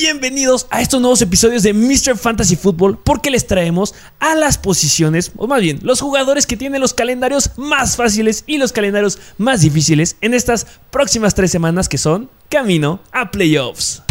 Bienvenidos a estos nuevos episodios de Mr. Fantasy Football porque les traemos a las posiciones, o más bien, los jugadores que tienen los calendarios más fáciles y los calendarios más difíciles en estas próximas tres semanas que son camino a playoffs.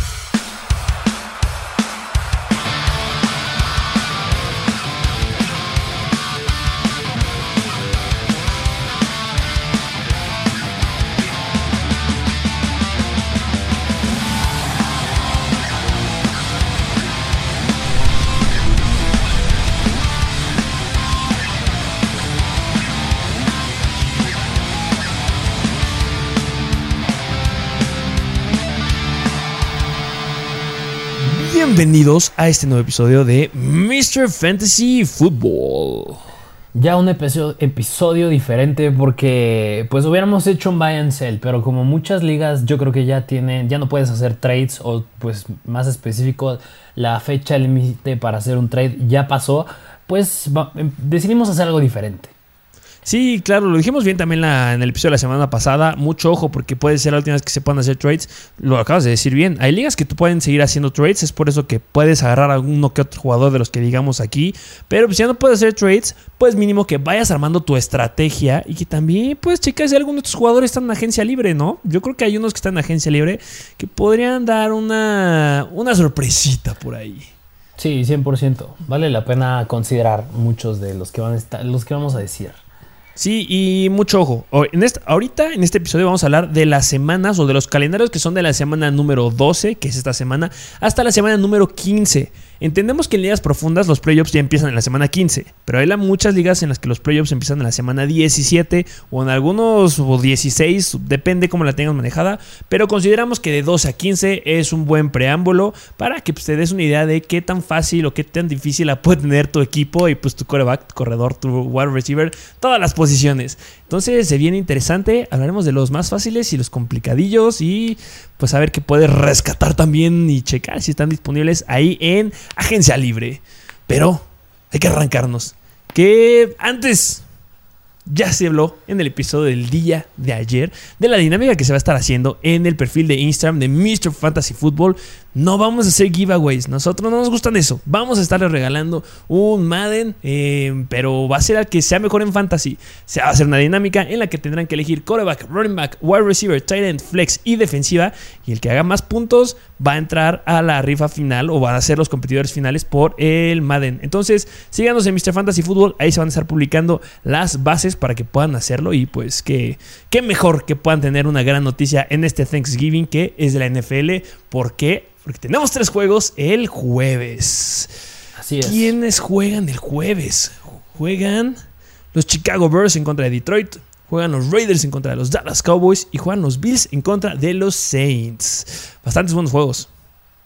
Bienvenidos a este nuevo episodio de Mr. Fantasy Football. Ya un episodio, diferente porque pues hubiéramos hecho un buy and sell, pero como muchas ligas yo creo que ya tienen, ya no puedes hacer trades o pues más específico la fecha límite para hacer un trade ya pasó, pues em, decidimos hacer algo diferente. Sí, claro, lo dijimos bien también en el episodio de la semana pasada. Mucho ojo, porque puede ser la última vez que se puedan hacer trades. Lo acabas de decir bien. Hay ligas que tú pueden seguir haciendo trades. Es por eso que puedes agarrar a uno que otro jugador de los que digamos aquí. Pero pues, si ya no puedes hacer trades, pues mínimo que vayas armando tu estrategia y que también puedes checar si alguno de tus jugadores está en agencia libre, ¿no? Yo creo que hay unos que están en agencia libre que podrían dar una, una sorpresita por ahí. Sí, 100%. Vale la pena considerar muchos de los que, van a estar, los que vamos a decir. Sí, y mucho ojo. En este, ahorita en este episodio vamos a hablar de las semanas o de los calendarios que son de la semana número 12, que es esta semana, hasta la semana número 15. Entendemos que en ligas profundas los playoffs ya empiezan en la semana 15, pero hay muchas ligas en las que los playoffs empiezan en la semana 17 o en algunos o 16, depende cómo la tengas manejada, pero consideramos que de 12 a 15 es un buen preámbulo para que pues, te des una idea de qué tan fácil o qué tan difícil la puede tener tu equipo y pues tu coreback, tu corredor, tu wide receiver, todas las posiciones. Entonces se viene interesante, hablaremos de los más fáciles y los complicadillos y pues a ver qué puedes rescatar también y checar si están disponibles ahí en Agencia Libre. Pero hay que arrancarnos. Que antes ya se habló en el episodio del día de ayer de la dinámica que se va a estar haciendo en el perfil de Instagram de Mr. Fantasy Football. No vamos a hacer giveaways, nosotros no nos gustan eso. Vamos a estarle regalando un Madden, eh, pero va a ser al que sea mejor en fantasy. Se va a hacer una dinámica en la que tendrán que elegir quarterback, running back, wide receiver, tight end, flex y defensiva. Y el que haga más puntos va a entrar a la rifa final o van a ser los competidores finales por el Madden. Entonces, síganos en Mr. Fantasy Football, ahí se van a estar publicando las bases para que puedan hacerlo y pues que qué mejor que puedan tener una gran noticia en este Thanksgiving que es de la NFL. ¿Por qué? Porque tenemos tres juegos el jueves. Así es. ¿Quiénes juegan el jueves? Juegan los Chicago Bears en contra de Detroit. Juegan los Raiders en contra de los Dallas Cowboys y juegan los Bills en contra de los Saints. Bastantes buenos juegos.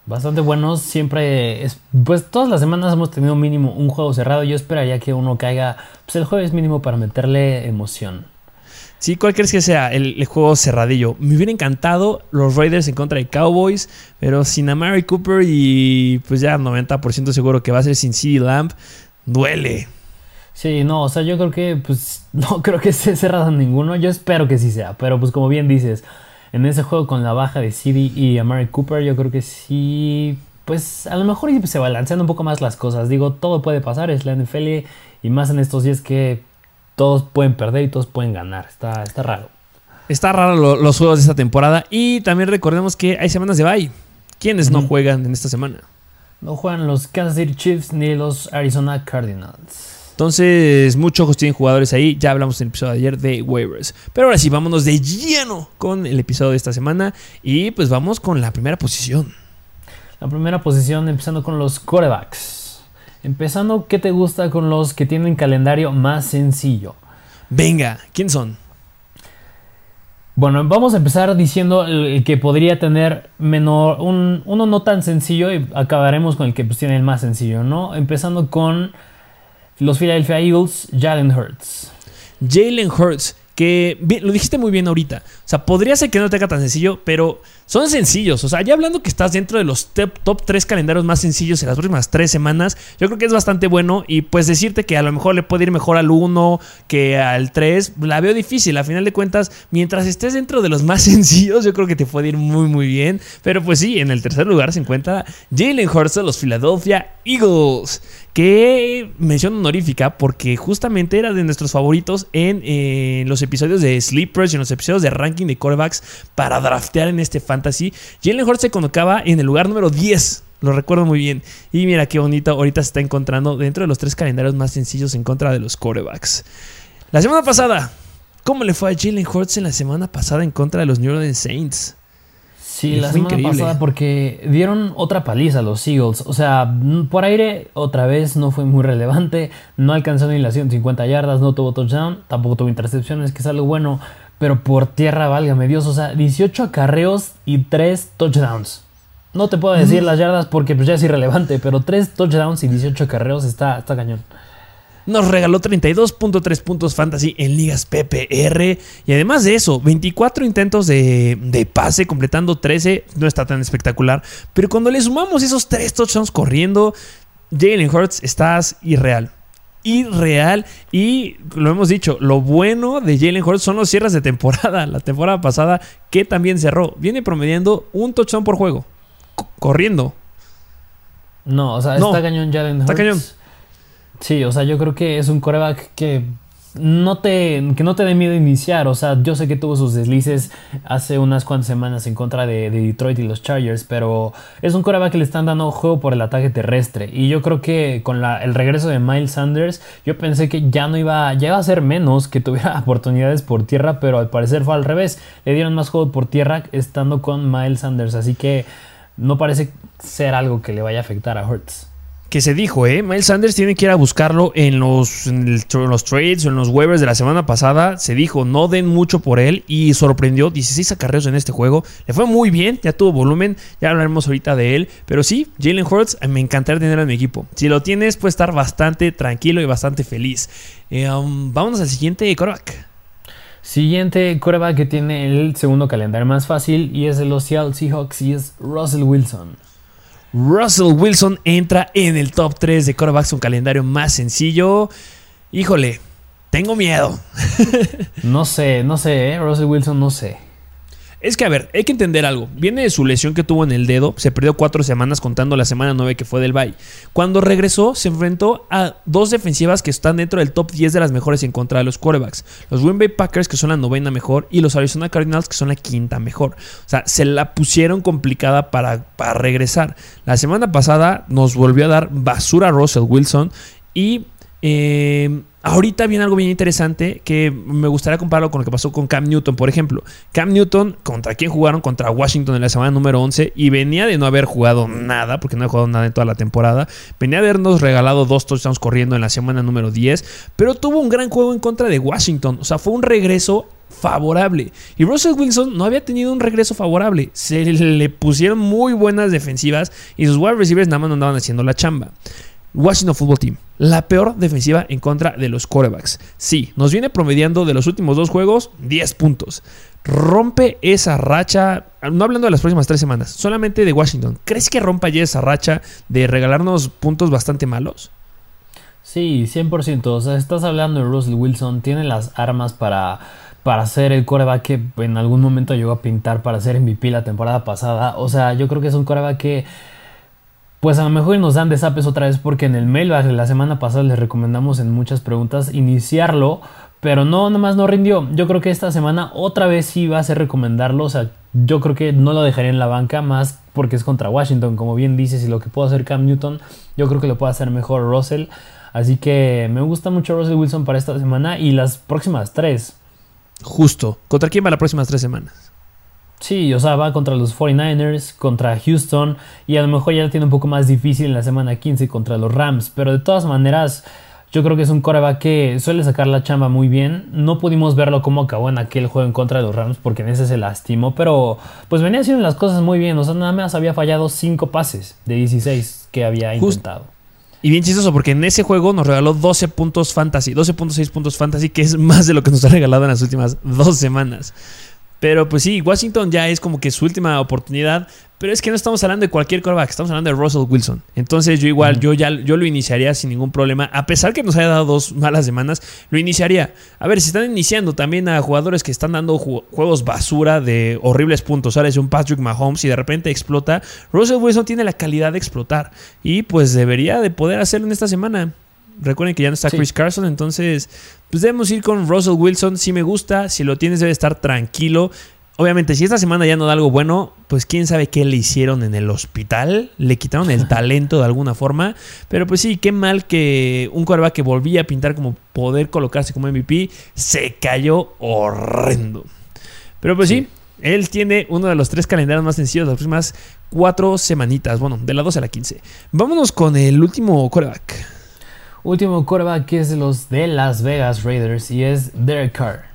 Bastante buenos, siempre es, pues todas las semanas hemos tenido mínimo un juego cerrado. Yo esperaría que uno caiga pues el jueves mínimo para meterle emoción. Sí, ¿cuál crees que sea el, juego cerradillo? Me hubiera encantado los Raiders en contra de Cowboys, pero sin Amari Cooper y pues ya 90% seguro que va a ser sin CD Lamp, duele. Sí, no, o sea, yo creo que pues no creo que se cerrado ninguno. Yo espero que sí sea, pero pues como bien dices, en ese juego con la baja de CD y Amari Cooper, yo creo que sí, pues a lo mejor se balancean un poco más las cosas. Digo, todo puede pasar, es la NFL y más en estos días que todos pueden perder y todos pueden ganar. Está, está raro. Está raro los juegos de esta temporada y también recordemos que hay semanas de bye. ¿Quiénes no juegan en esta semana? No juegan los Kansas City Chiefs ni los Arizona Cardinals. Entonces, muchos ojos tienen jugadores ahí. Ya hablamos en el episodio de ayer de waivers. Pero ahora sí, vámonos de lleno con el episodio de esta semana. Y pues vamos con la primera posición. La primera posición, empezando con los quarterbacks. Empezando, ¿qué te gusta con los que tienen calendario más sencillo? Venga, ¿quién son? Bueno, vamos a empezar diciendo el que podría tener menor, un, uno no tan sencillo y acabaremos con el que pues, tiene el más sencillo, ¿no? Empezando con los Philadelphia Eagles, Jalen Hurts. Jalen Hurts, que lo dijiste muy bien ahorita. O sea, podría ser que no tenga tan sencillo, pero son sencillos. O sea, ya hablando que estás dentro de los top, top 3 calendarios más sencillos en las próximas 3 semanas, yo creo que es bastante bueno. Y pues decirte que a lo mejor le puede ir mejor al 1 que al 3, la veo difícil. A final de cuentas, mientras estés dentro de los más sencillos, yo creo que te puede ir muy, muy bien. Pero pues sí, en el tercer lugar se encuentra Jalen Hurts de los Philadelphia Eagles. Que mención honorífica porque justamente era de nuestros favoritos en eh, los episodios de Sleepers y en los episodios de ranking de quarterbacks para draftear en este fantasy. Jalen Hurts se colocaba en el lugar número 10. Lo recuerdo muy bien. Y mira qué bonito. Ahorita se está encontrando dentro de los tres calendarios más sencillos en contra de los quarterbacks. La semana pasada, ¿cómo le fue a Jalen Hurts en la semana pasada en contra de los New Orleans Saints? Sí, la semana pasada porque dieron otra paliza a los Eagles. O sea, por aire otra vez no fue muy relevante. No alcanzó ni las 150 yardas, no tuvo touchdown, tampoco tuvo intercepciones, que es algo bueno. Pero por tierra, válgame Dios, o sea, 18 acarreos y 3 touchdowns. No te puedo decir las yardas porque pues ya es irrelevante, pero 3 touchdowns y 18 acarreos está, está cañón. Nos regaló 32.3 puntos fantasy en ligas PPR. Y además de eso, 24 intentos de, pase, completando 13. No está tan espectacular. Pero cuando le sumamos esos 3 touchdowns corriendo, Jalen Hurts estás irreal. Irreal. Y lo hemos dicho, lo bueno de Jalen Hurts son los cierres de temporada. La temporada pasada que también cerró. Viene promediando un touchdown por juego. corriendo. No, o sea, está cañón Jalen Hurts. Está cañón. Sí, o sea, yo creo que es un coreback que no te, que no te dé miedo iniciar. O sea, yo sé que tuvo sus deslices hace unas cuantas semanas en contra de, Detroit y los Chargers, pero es un coreback que le están dando juego por el ataque terrestre. Y yo creo que con el regreso de Miles Sanders, yo pensé que ya no iba, ya iba a ser menos que tuviera oportunidades por tierra, pero al parecer fue al revés. Le dieron más juego por tierra estando con Miles Sanders. Así que no parece ser algo que le vaya a afectar a Hurts que se dijo, ¿eh? Miles Sanders tiene que ir a buscarlo en los, los trades o en los waivers de la semana pasada. Se dijo, no den mucho por él y sorprendió 16 acarreos en este juego. Le fue muy bien, ya tuvo volumen, ya hablaremos ahorita de él. Pero sí, Jalen Hurts, me encantaría tener en mi equipo. Si lo tienes, puede estar bastante tranquilo y bastante feliz. Eh, um, vámonos al siguiente coreback. Siguiente coreback que tiene el segundo calendario más fácil y es de los Seattle Seahawks y es Russell Wilson. Russell Wilson entra en el top 3 de quarterbacks, un calendario más sencillo. Híjole, tengo miedo. no sé, no sé, ¿eh? Russell Wilson no sé. Es que, a ver, hay que entender algo. Viene de su lesión que tuvo en el dedo. Se perdió cuatro semanas contando la semana 9 que fue del Bay. Cuando regresó, se enfrentó a dos defensivas que están dentro del top 10 de las mejores en contra de los quarterbacks. Los Green Bay Packers, que son la novena mejor, y los Arizona Cardinals, que son la quinta mejor. O sea, se la pusieron complicada para, para regresar. La semana pasada nos volvió a dar basura a Russell Wilson y eh, ahorita viene algo bien interesante que me gustaría compararlo con lo que pasó con Cam Newton, por ejemplo. Cam Newton, ¿contra quién jugaron? Contra Washington en la semana número 11 y venía de no haber jugado nada, porque no ha jugado nada en toda la temporada. Venía de habernos regalado dos touchdowns corriendo en la semana número 10, pero tuvo un gran juego en contra de Washington. O sea, fue un regreso favorable. Y Russell Wilson no había tenido un regreso favorable. Se le pusieron muy buenas defensivas y sus wide receivers nada más andaban haciendo la chamba. Washington Football Team, la peor defensiva en contra de los quarterbacks. Sí, nos viene promediando de los últimos dos juegos 10 puntos. Rompe esa racha, no hablando de las próximas tres semanas, solamente de Washington. ¿Crees que rompa ya esa racha de regalarnos puntos bastante malos? Sí, 100%. O sea, estás hablando de Russell Wilson, tiene las armas para, para ser el coreback que en algún momento llegó a pintar para ser MVP la temporada pasada. O sea, yo creo que es un coreback que pues a lo mejor nos dan desapes otra vez porque en el de la semana pasada les recomendamos en muchas preguntas iniciarlo, pero no, nada más no rindió. Yo creo que esta semana otra vez sí va a ser recomendarlo, o sea, yo creo que no lo dejaría en la banca más porque es contra Washington, como bien dices, y lo que puede hacer Cam Newton, yo creo que lo puede hacer mejor Russell. Así que me gusta mucho Russell Wilson para esta semana y las próximas tres. Justo. ¿Contra quién va las próximas tres semanas? Sí, o sea, va contra los 49ers, contra Houston y a lo mejor ya tiene un poco más difícil en la semana 15 contra los Rams, pero de todas maneras yo creo que es un coreback que suele sacar la chamba muy bien. No pudimos verlo cómo acabó en aquel juego en contra de los Rams porque en ese se lastimó, pero pues venía haciendo las cosas muy bien, o sea, nada más había fallado 5 pases de 16 que había intentado. Y bien chistoso porque en ese juego nos regaló 12 puntos fantasy, 12.6 puntos fantasy, que es más de lo que nos ha regalado en las últimas dos semanas. Pero pues sí, Washington ya es como que su última oportunidad. Pero es que no estamos hablando de cualquier quarterback, estamos hablando de Russell Wilson. Entonces yo igual, yo ya yo lo iniciaría sin ningún problema. A pesar que nos haya dado dos malas semanas, lo iniciaría. A ver, si están iniciando también a jugadores que están dando juegos basura de horribles puntos. Ahora es un Patrick Mahomes y de repente explota. Russell Wilson tiene la calidad de explotar. Y pues debería de poder hacerlo en esta semana. Recuerden que ya no está Chris Carson, entonces pues debemos ir con Russell Wilson. Si me gusta, si lo tienes debe estar tranquilo. Obviamente, si esta semana ya no da algo bueno, pues quién sabe qué le hicieron en el hospital. Le quitaron el talento de alguna forma. Pero pues sí, qué mal que un quarterback que volvía a pintar como poder colocarse como MVP se cayó horrendo. Pero pues sí, él tiene uno de los tres calendarios más sencillos de las próximas cuatro semanitas. Bueno, de la 12 a la 15. Vámonos con el último quarterback. Último quarterback es de los de Las Vegas Raiders y es Derek Carr.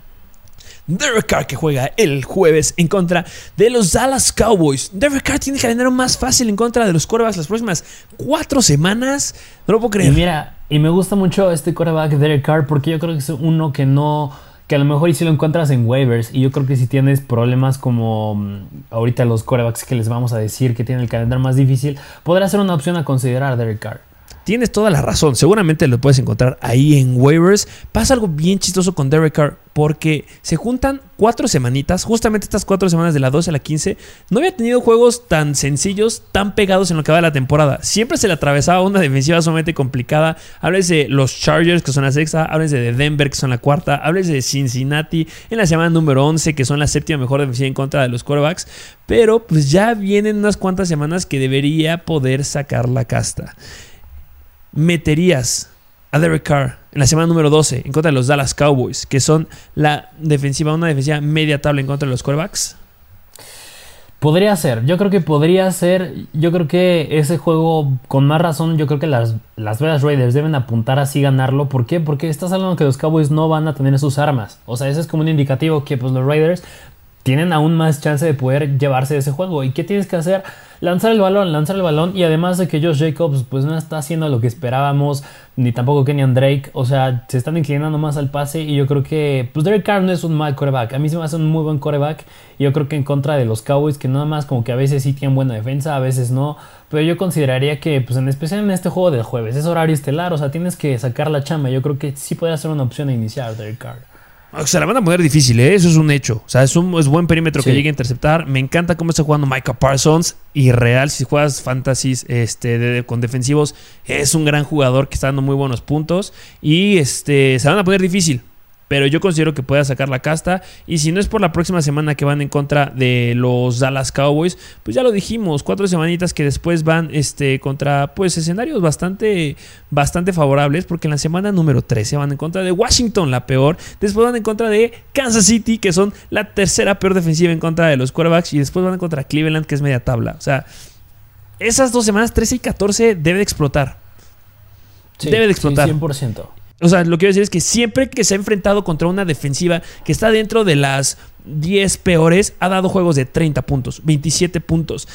Derek Carr que juega el jueves en contra de los Dallas Cowboys. Derek Carr tiene el calendario más fácil en contra de los quarterbacks las próximas cuatro semanas. No lo puedo creer. Y mira, y me gusta mucho este quarterback Derek Carr porque yo creo que es uno que no que a lo mejor si lo encuentras en waivers y yo creo que si tienes problemas como mm, ahorita los quarterbacks que les vamos a decir que tienen el calendario más difícil, podrá ser una opción a considerar Derek Carr. Tienes toda la razón. Seguramente lo puedes encontrar ahí en waivers. Pasa algo bien chistoso con Derek Carr porque se juntan cuatro semanitas, justamente estas cuatro semanas de la 12 a la 15. No había tenido juegos tan sencillos, tan pegados en lo que va de la temporada. Siempre se le atravesaba una defensiva sumamente complicada. Hables de los Chargers, que son la sexta. Hables de Denver, que son la cuarta. Hables de Cincinnati en la semana número 11, que son la séptima mejor defensiva en contra de los quarterbacks. Pero pues ya vienen unas cuantas semanas que debería poder sacar la casta meterías a Derek Carr en la semana número 12 en contra de los Dallas Cowboys, que son la defensiva, una defensiva media tabla en contra de los quarterbacks? Podría ser, yo creo que podría ser, yo creo que ese juego, con más razón, yo creo que las, las Vegas Raiders deben apuntar así ganarlo. ¿Por qué? Porque estás hablando que los Cowboys no van a tener sus armas. O sea, ese es como un indicativo que pues, los Raiders tienen aún más chance de poder llevarse ese juego. ¿Y qué tienes que hacer? lanzar el balón, lanzar el balón y además de que Josh Jacobs pues no está haciendo lo que esperábamos, ni tampoco Kenyan Drake, o sea, se están inclinando más al pase y yo creo que pues Derek Carr no es un mal coreback, a mí se me hace un muy buen coreback y yo creo que en contra de los Cowboys que nada más como que a veces sí tienen buena defensa, a veces no, pero yo consideraría que pues en especial en este juego del jueves es horario estelar, o sea, tienes que sacar la chamba, yo creo que sí podría ser una opción a iniciar Derek Carr. Se la van a poner difícil, ¿eh? eso es un hecho. O sea, es un es buen perímetro que llegue a interceptar. Me encanta cómo está jugando Micah Parsons. Y real, si juegas fantasies este, con defensivos, es un gran jugador que está dando muy buenos puntos. Y este, se van a poner difícil. Pero yo considero que pueda sacar la casta. Y si no es por la próxima semana que van en contra de los Dallas Cowboys, pues ya lo dijimos, cuatro semanitas que después van este, contra pues escenarios bastante, bastante favorables. Porque en la semana número 13 van en contra de Washington, la peor. Después van en contra de Kansas City, que son la tercera peor defensiva en contra de los quarterbacks. Y después van en contra de Cleveland, que es media tabla. O sea, esas dos semanas, 13 y 14, debe de explotar. debe de explotar. 100%. O sea, lo que quiero decir es que siempre que se ha enfrentado contra una defensiva que está dentro de las 10 peores, ha dado juegos de 30 puntos, 27 puntos,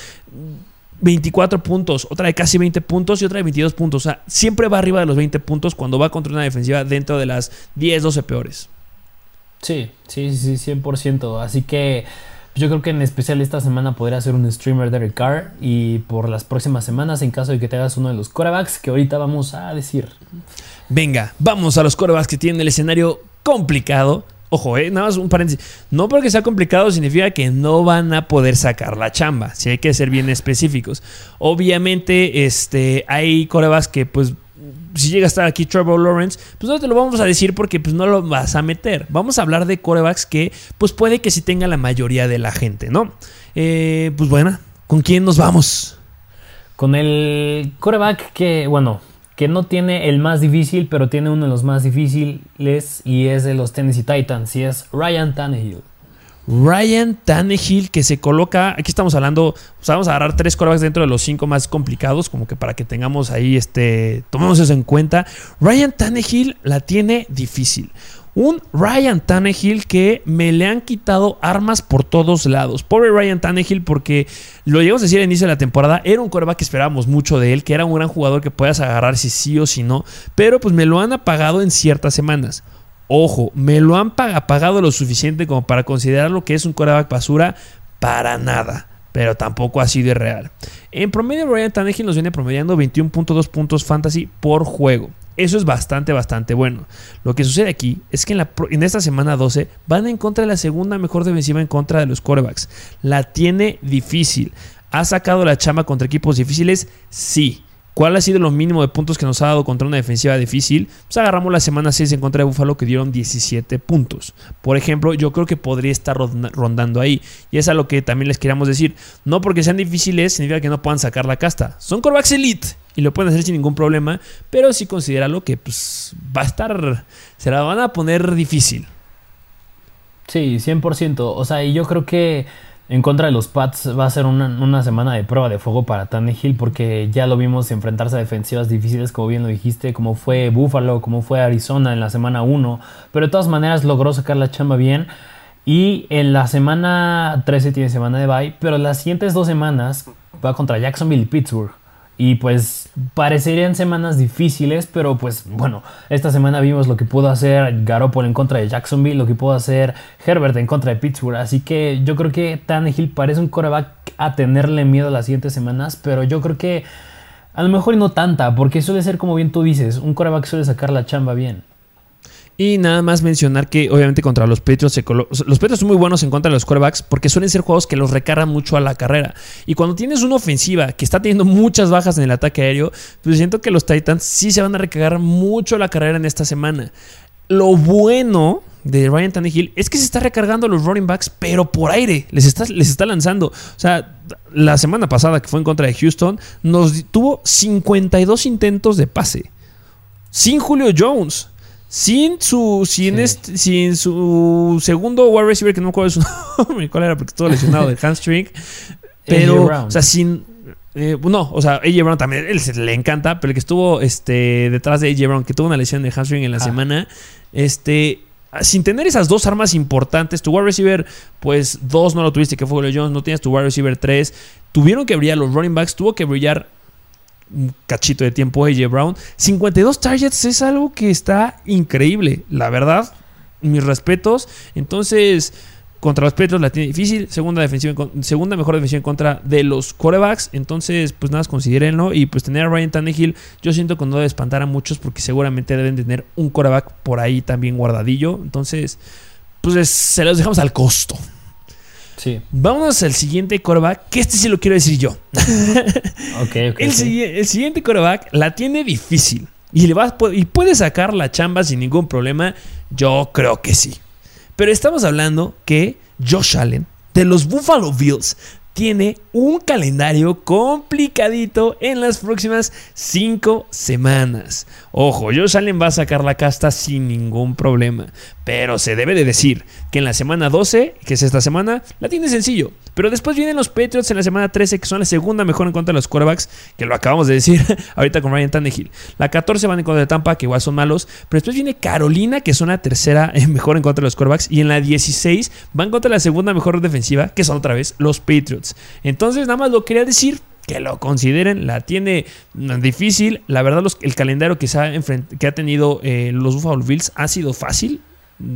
24 puntos, otra de casi 20 puntos y otra de 22 puntos. O sea, siempre va arriba de los 20 puntos cuando va contra una defensiva dentro de las 10, 12 peores. Sí, sí, sí, 100%. Así que yo creo que en especial esta semana podría ser un streamer de Ricard y por las próximas semanas en caso de que te hagas uno de los corebacks que ahorita vamos a decir. Venga, vamos a los corebacks que tienen el escenario complicado. Ojo, eh, nada más un paréntesis. No porque sea complicado significa que no van a poder sacar la chamba. Si hay que ser bien específicos. Obviamente, este, hay corebacks que, pues, si llega a estar aquí Trevor Lawrence, pues no te lo vamos a decir porque pues no lo vas a meter. Vamos a hablar de corebacks que, pues puede que sí tenga la mayoría de la gente, ¿no? Eh, pues bueno, ¿con quién nos vamos? Con el coreback que, bueno, que no tiene el más difícil, pero tiene uno de los más difíciles y es de los Tennessee Titans y es Ryan Tannehill. Ryan Tannehill que se coloca, aquí estamos hablando, vamos a agarrar tres corebacks dentro de los cinco más complicados, como que para que tengamos ahí, este, tomemos eso en cuenta. Ryan Tannehill la tiene difícil. Un Ryan Tannehill que me le han quitado armas por todos lados. Pobre Ryan Tannehill porque lo llegamos a decir al inicio de la temporada, era un coreback que esperábamos mucho de él, que era un gran jugador que puedas agarrar si sí o si no, pero pues me lo han apagado en ciertas semanas. Ojo, me lo han pagado lo suficiente como para considerar lo que es un coreback basura para nada. Pero tampoco ha sido real. En promedio, Ryan Tannehill nos viene promediando 21.2 puntos fantasy por juego. Eso es bastante, bastante bueno. Lo que sucede aquí es que en, en, esta semana 12 van en contra de la segunda mejor defensiva en contra de los quarterbacks. La tiene difícil. ¿Ha sacado la chamba contra equipos difíciles? Sí. ¿Cuál ha sido lo mínimo de puntos que nos ha dado contra una defensiva difícil? Pues agarramos la semana 6 en contra de Buffalo que dieron 17 puntos. Por ejemplo, yo creo que podría estar rondando ahí. Y es a lo que también les queríamos decir. No porque sean difíciles significa que no puedan sacar la casta. Son corebacks elite y lo pueden hacer sin ningún problema. Pero sí considéralo que pues, va a estar... Se la van a poner difícil. Sí, 100%. O sea, y yo creo que en contra de los Pats va a ser una, semana de prueba de fuego para Tannehill porque ya lo vimos enfrentarse a defensivas difíciles, como bien lo dijiste, como fue Buffalo, como fue Arizona en la semana 1, pero de todas maneras logró sacar la chamba bien. Y en la semana 13 tiene semana de bye, pero las siguientes dos semanas va contra Jacksonville y Pittsburgh. Y pues parecerían semanas difíciles, pero pues bueno, esta semana vimos lo que pudo hacer Garoppolo en contra de Jacksonville, lo que pudo hacer Herbert en contra de Pittsburgh. Así que yo creo que Tannehill parece un coreback a tenerle miedo las siguientes semanas, pero yo creo que a lo mejor no tanta, porque suele ser como bien tú dices, un coreback suele sacar la chamba bien. Y nada más mencionar que obviamente contra los Patriots, los Patriots son muy buenos en contra de los quarterbacks porque suelen ser juegos que los recargan mucho a la carrera. Y cuando tienes una ofensiva que está teniendo muchas bajas en el ataque aéreo, pues siento que los Titans sí se van a recargar mucho a la carrera en esta semana. Lo bueno de Ryan Tannehill es que se está recargando los running backs, pero por aire. Les está, les está lanzando. O sea, la semana pasada que fue en contra de Houston, nos tuvo 52 intentos de pase. Sin Julio Jones. Sin su, sin, este, sin su segundo wide receiver, que no me acuerdo su nombre, cuál era porque estuvo lesionado del hamstring. Pero, o sea, sin. Eh, no, o sea, AJ Brown también, él se le encanta, pero el que estuvo este, detrás de AJ Brown, que tuvo una lesión de hamstring en la semana, este, sin tener esas dos armas importantes, tu wide receiver, pues dos no lo tuviste, que fue Julio Jones, no tienes tu wide receiver tres, tuvieron que brillar los running backs, tuvo que brillar un cachito de tiempo AJ Brown. 52 targets es algo que está increíble, la verdad. Mis respetos. Entonces, contra los Petros la tiene difícil. Segunda, defensiva, segunda mejor defensiva en contra de los corebacks. Entonces, pues nada, considérenlo. Y pues tener a Ryan Tannehill, yo siento que no debe espantar a muchos porque seguramente deben tener un coreback por ahí también guardadillo. Entonces, pues se los dejamos al costo. Sí. Vámonos al siguiente coreback, que este sí lo quiero decir yo. el, siguiente coreback la tiene difícil y, le va, y puede sacar la chamba sin ningún problema. Yo creo que sí. Pero estamos hablando que Josh Allen de los Buffalo Bills tiene un calendario complicadito en las próximas 5 semanas. Ojo, Josh Allen va a sacar la casta sin ningún problema. Pero se debe de decir que en la semana 12, que es esta semana, la tiene sencillo. Pero después vienen los Patriots en la semana 13, que son la segunda mejor en contra de los quarterbacks, que lo acabamos de decir ahorita con Ryan Tannehill. La 14 van en contra de Tampa, que igual son malos. Pero después viene Carolina, que son la tercera mejor en contra de los quarterbacks. Y en la 16 van contra la segunda mejor defensiva, que son otra vez los Patriots. Entonces, nada más lo quería decir que lo consideren, la tiene difícil. La verdad, el calendario que, ha, tenido eh, los Buffalo Bills ha sido fácil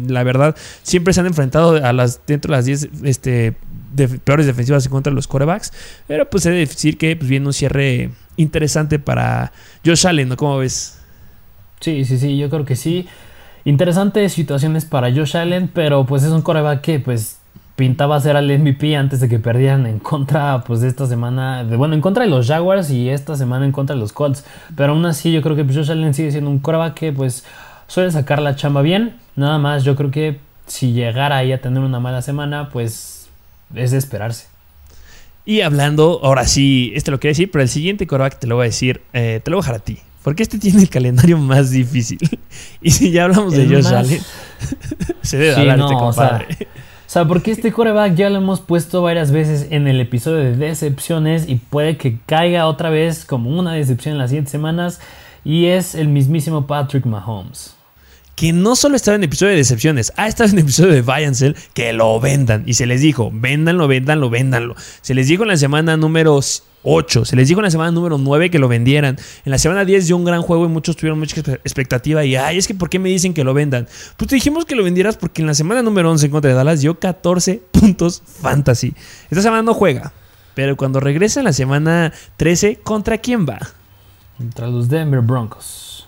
la verdad, siempre se han enfrentado dentro de las 10 este, peores defensivas en contra los corebacks. Pero pues he de decir que pues, viene un cierre interesante para Josh Allen, ¿no? ¿Cómo ves? Sí, sí, sí, yo creo que sí. Interesantes situaciones para Josh Allen, pero pues es un coreback que pues pintaba ser al MVP antes de que perdieran en contra, pues de esta semana, de, bueno, en contra de los Jaguars y esta semana en contra de los Colts. Pero aún así yo creo que Josh Allen sigue siendo un coreback que pues suele sacar la chamba bien. Nada más, yo creo que si llegara ahí a tener una mala semana, pues es de esperarse. Y hablando, ahora sí, este lo quiero decir, pero el siguiente coreback te lo voy a decir, eh, te lo voy a dejar a ti. Porque este tiene el calendario más difícil. y si ya hablamos de Josh Allen, se debe hablar este compadre. O sea, porque este coreback ya lo hemos puesto varias veces en el episodio de decepciones y puede que caiga otra vez como una decepción en las siguientes semanas. Y es el mismísimo Patrick Mahomes que no solo estaba en episodio de decepciones, ha estado en episodio de Vayancel que lo vendan. Y se les dijo, véndanlo, véndanlo, véndanlo. Se les dijo en la semana número 8. Se les dijo en la semana número 9 que lo vendieran. En la semana 10 dio un gran juego y muchos tuvieron mucha expectativa. Y, ay, es que ¿por qué me dicen que lo vendan? Pues te dijimos que lo vendieras porque en la semana número 11 en contra Dallas dio 14 puntos fantasy. Esta semana no juega. Pero cuando regresa en la semana 13, ¿contra quién va? Contra los Denver Broncos.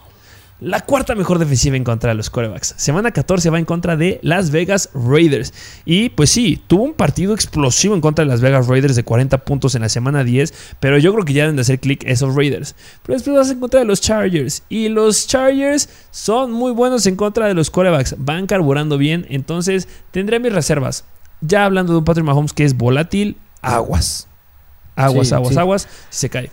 La cuarta mejor defensiva en contra de los corebacks. Semana 14 va en contra de Las Vegas Raiders. Y pues sí, tuvo un partido explosivo en contra de Las Vegas Raiders de 40 puntos en la semana 10. Pero yo creo que ya deben de hacer clic esos Raiders. Pero después vas en contra de los Chargers. Y los Chargers son muy buenos en contra de los corebacks. Van carburando bien. Entonces tendré mis reservas. Ya hablando de un Patrick Mahomes que es volátil, aguas. Aguas, aguas, aguas. Se cae.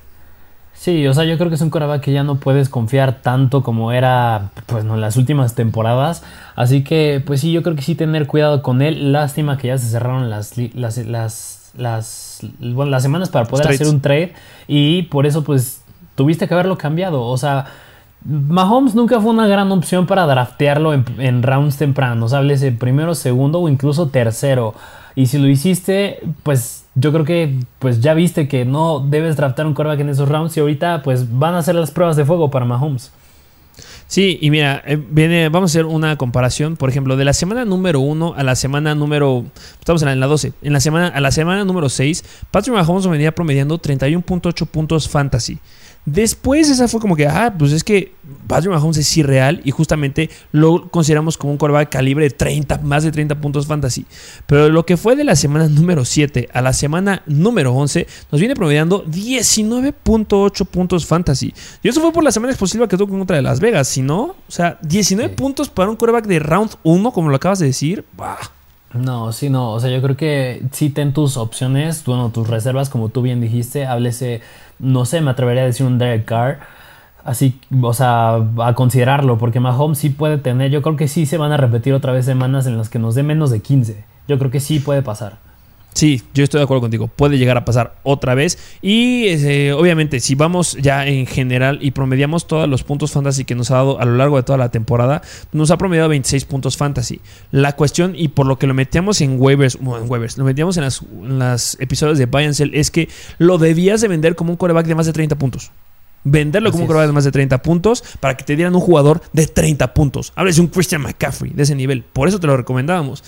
Sí, o sea, yo creo que es un coreback que ya no puedes confiar tanto como era pues, en las últimas temporadas. Así que, pues sí, yo creo que sí tener cuidado con él. Lástima que ya se cerraron las, las, las, las, las semanas para poder hacer un trade. Y por eso, pues, tuviste que haberlo cambiado. O sea, Mahomes nunca fue una gran opción para draftearlo en, en rounds tempranos. Háblese primero, segundo o incluso tercero. Y si lo hiciste, pues yo creo que pues ya viste que no debes draftar un quarterback en esos rounds y ahorita pues van a hacer las pruebas de fuego para Mahomes. Sí, y mira, eh, viene, vamos a hacer una comparación, por ejemplo, de la semana número 1 a la semana número, estamos en la 12, en la semana, a la semana número 6, Patrick Mahomes venía promediando 31.8 puntos fantasy. Después esa fue como que, ah, pues es que Patrick Mahomes es irreal y justamente lo consideramos como un quarterback calibre de 30, más de 30 puntos fantasy. Pero lo que fue de la semana número 7 a la semana número 11 nos viene promediando 19.8 puntos fantasy. Y eso fue por la semana explosiva que tuvo contra de Las Vegas, si no, o sea, 19 puntos para un quarterback de round 1, como lo acabas de decir, bah. No, sí, no. O sea, yo creo que sí ten tus opciones, bueno, tus reservas, como tú bien dijiste. Háblese no sé, me atrevería a decir un Derek Carr. Así, o sea, a considerarlo, porque Mahomes sí puede tener, yo creo que sí se van a repetir otra vez semanas en las que nos dé menos de 15. Yo creo que sí puede pasar. Sí, yo estoy de acuerdo contigo. Puede llegar a pasar otra vez. Y este, obviamente, si vamos ya en general y promediamos todos los puntos fantasy que nos ha dado a lo largo de toda la temporada, nos ha promediado 26 puntos fantasy. La cuestión, y por lo que lo metíamos en waivers, bueno, en waivers, lo metíamos en las, episodios de Buy and Sell, es que lo debías de vender como un coreback de más de 30 puntos venderlo como un coreback de más de 30 puntos para que te dieran un jugador de 30 puntos. Hablas de un Christian McCaffrey de ese nivel. Por eso te lo recomendábamos.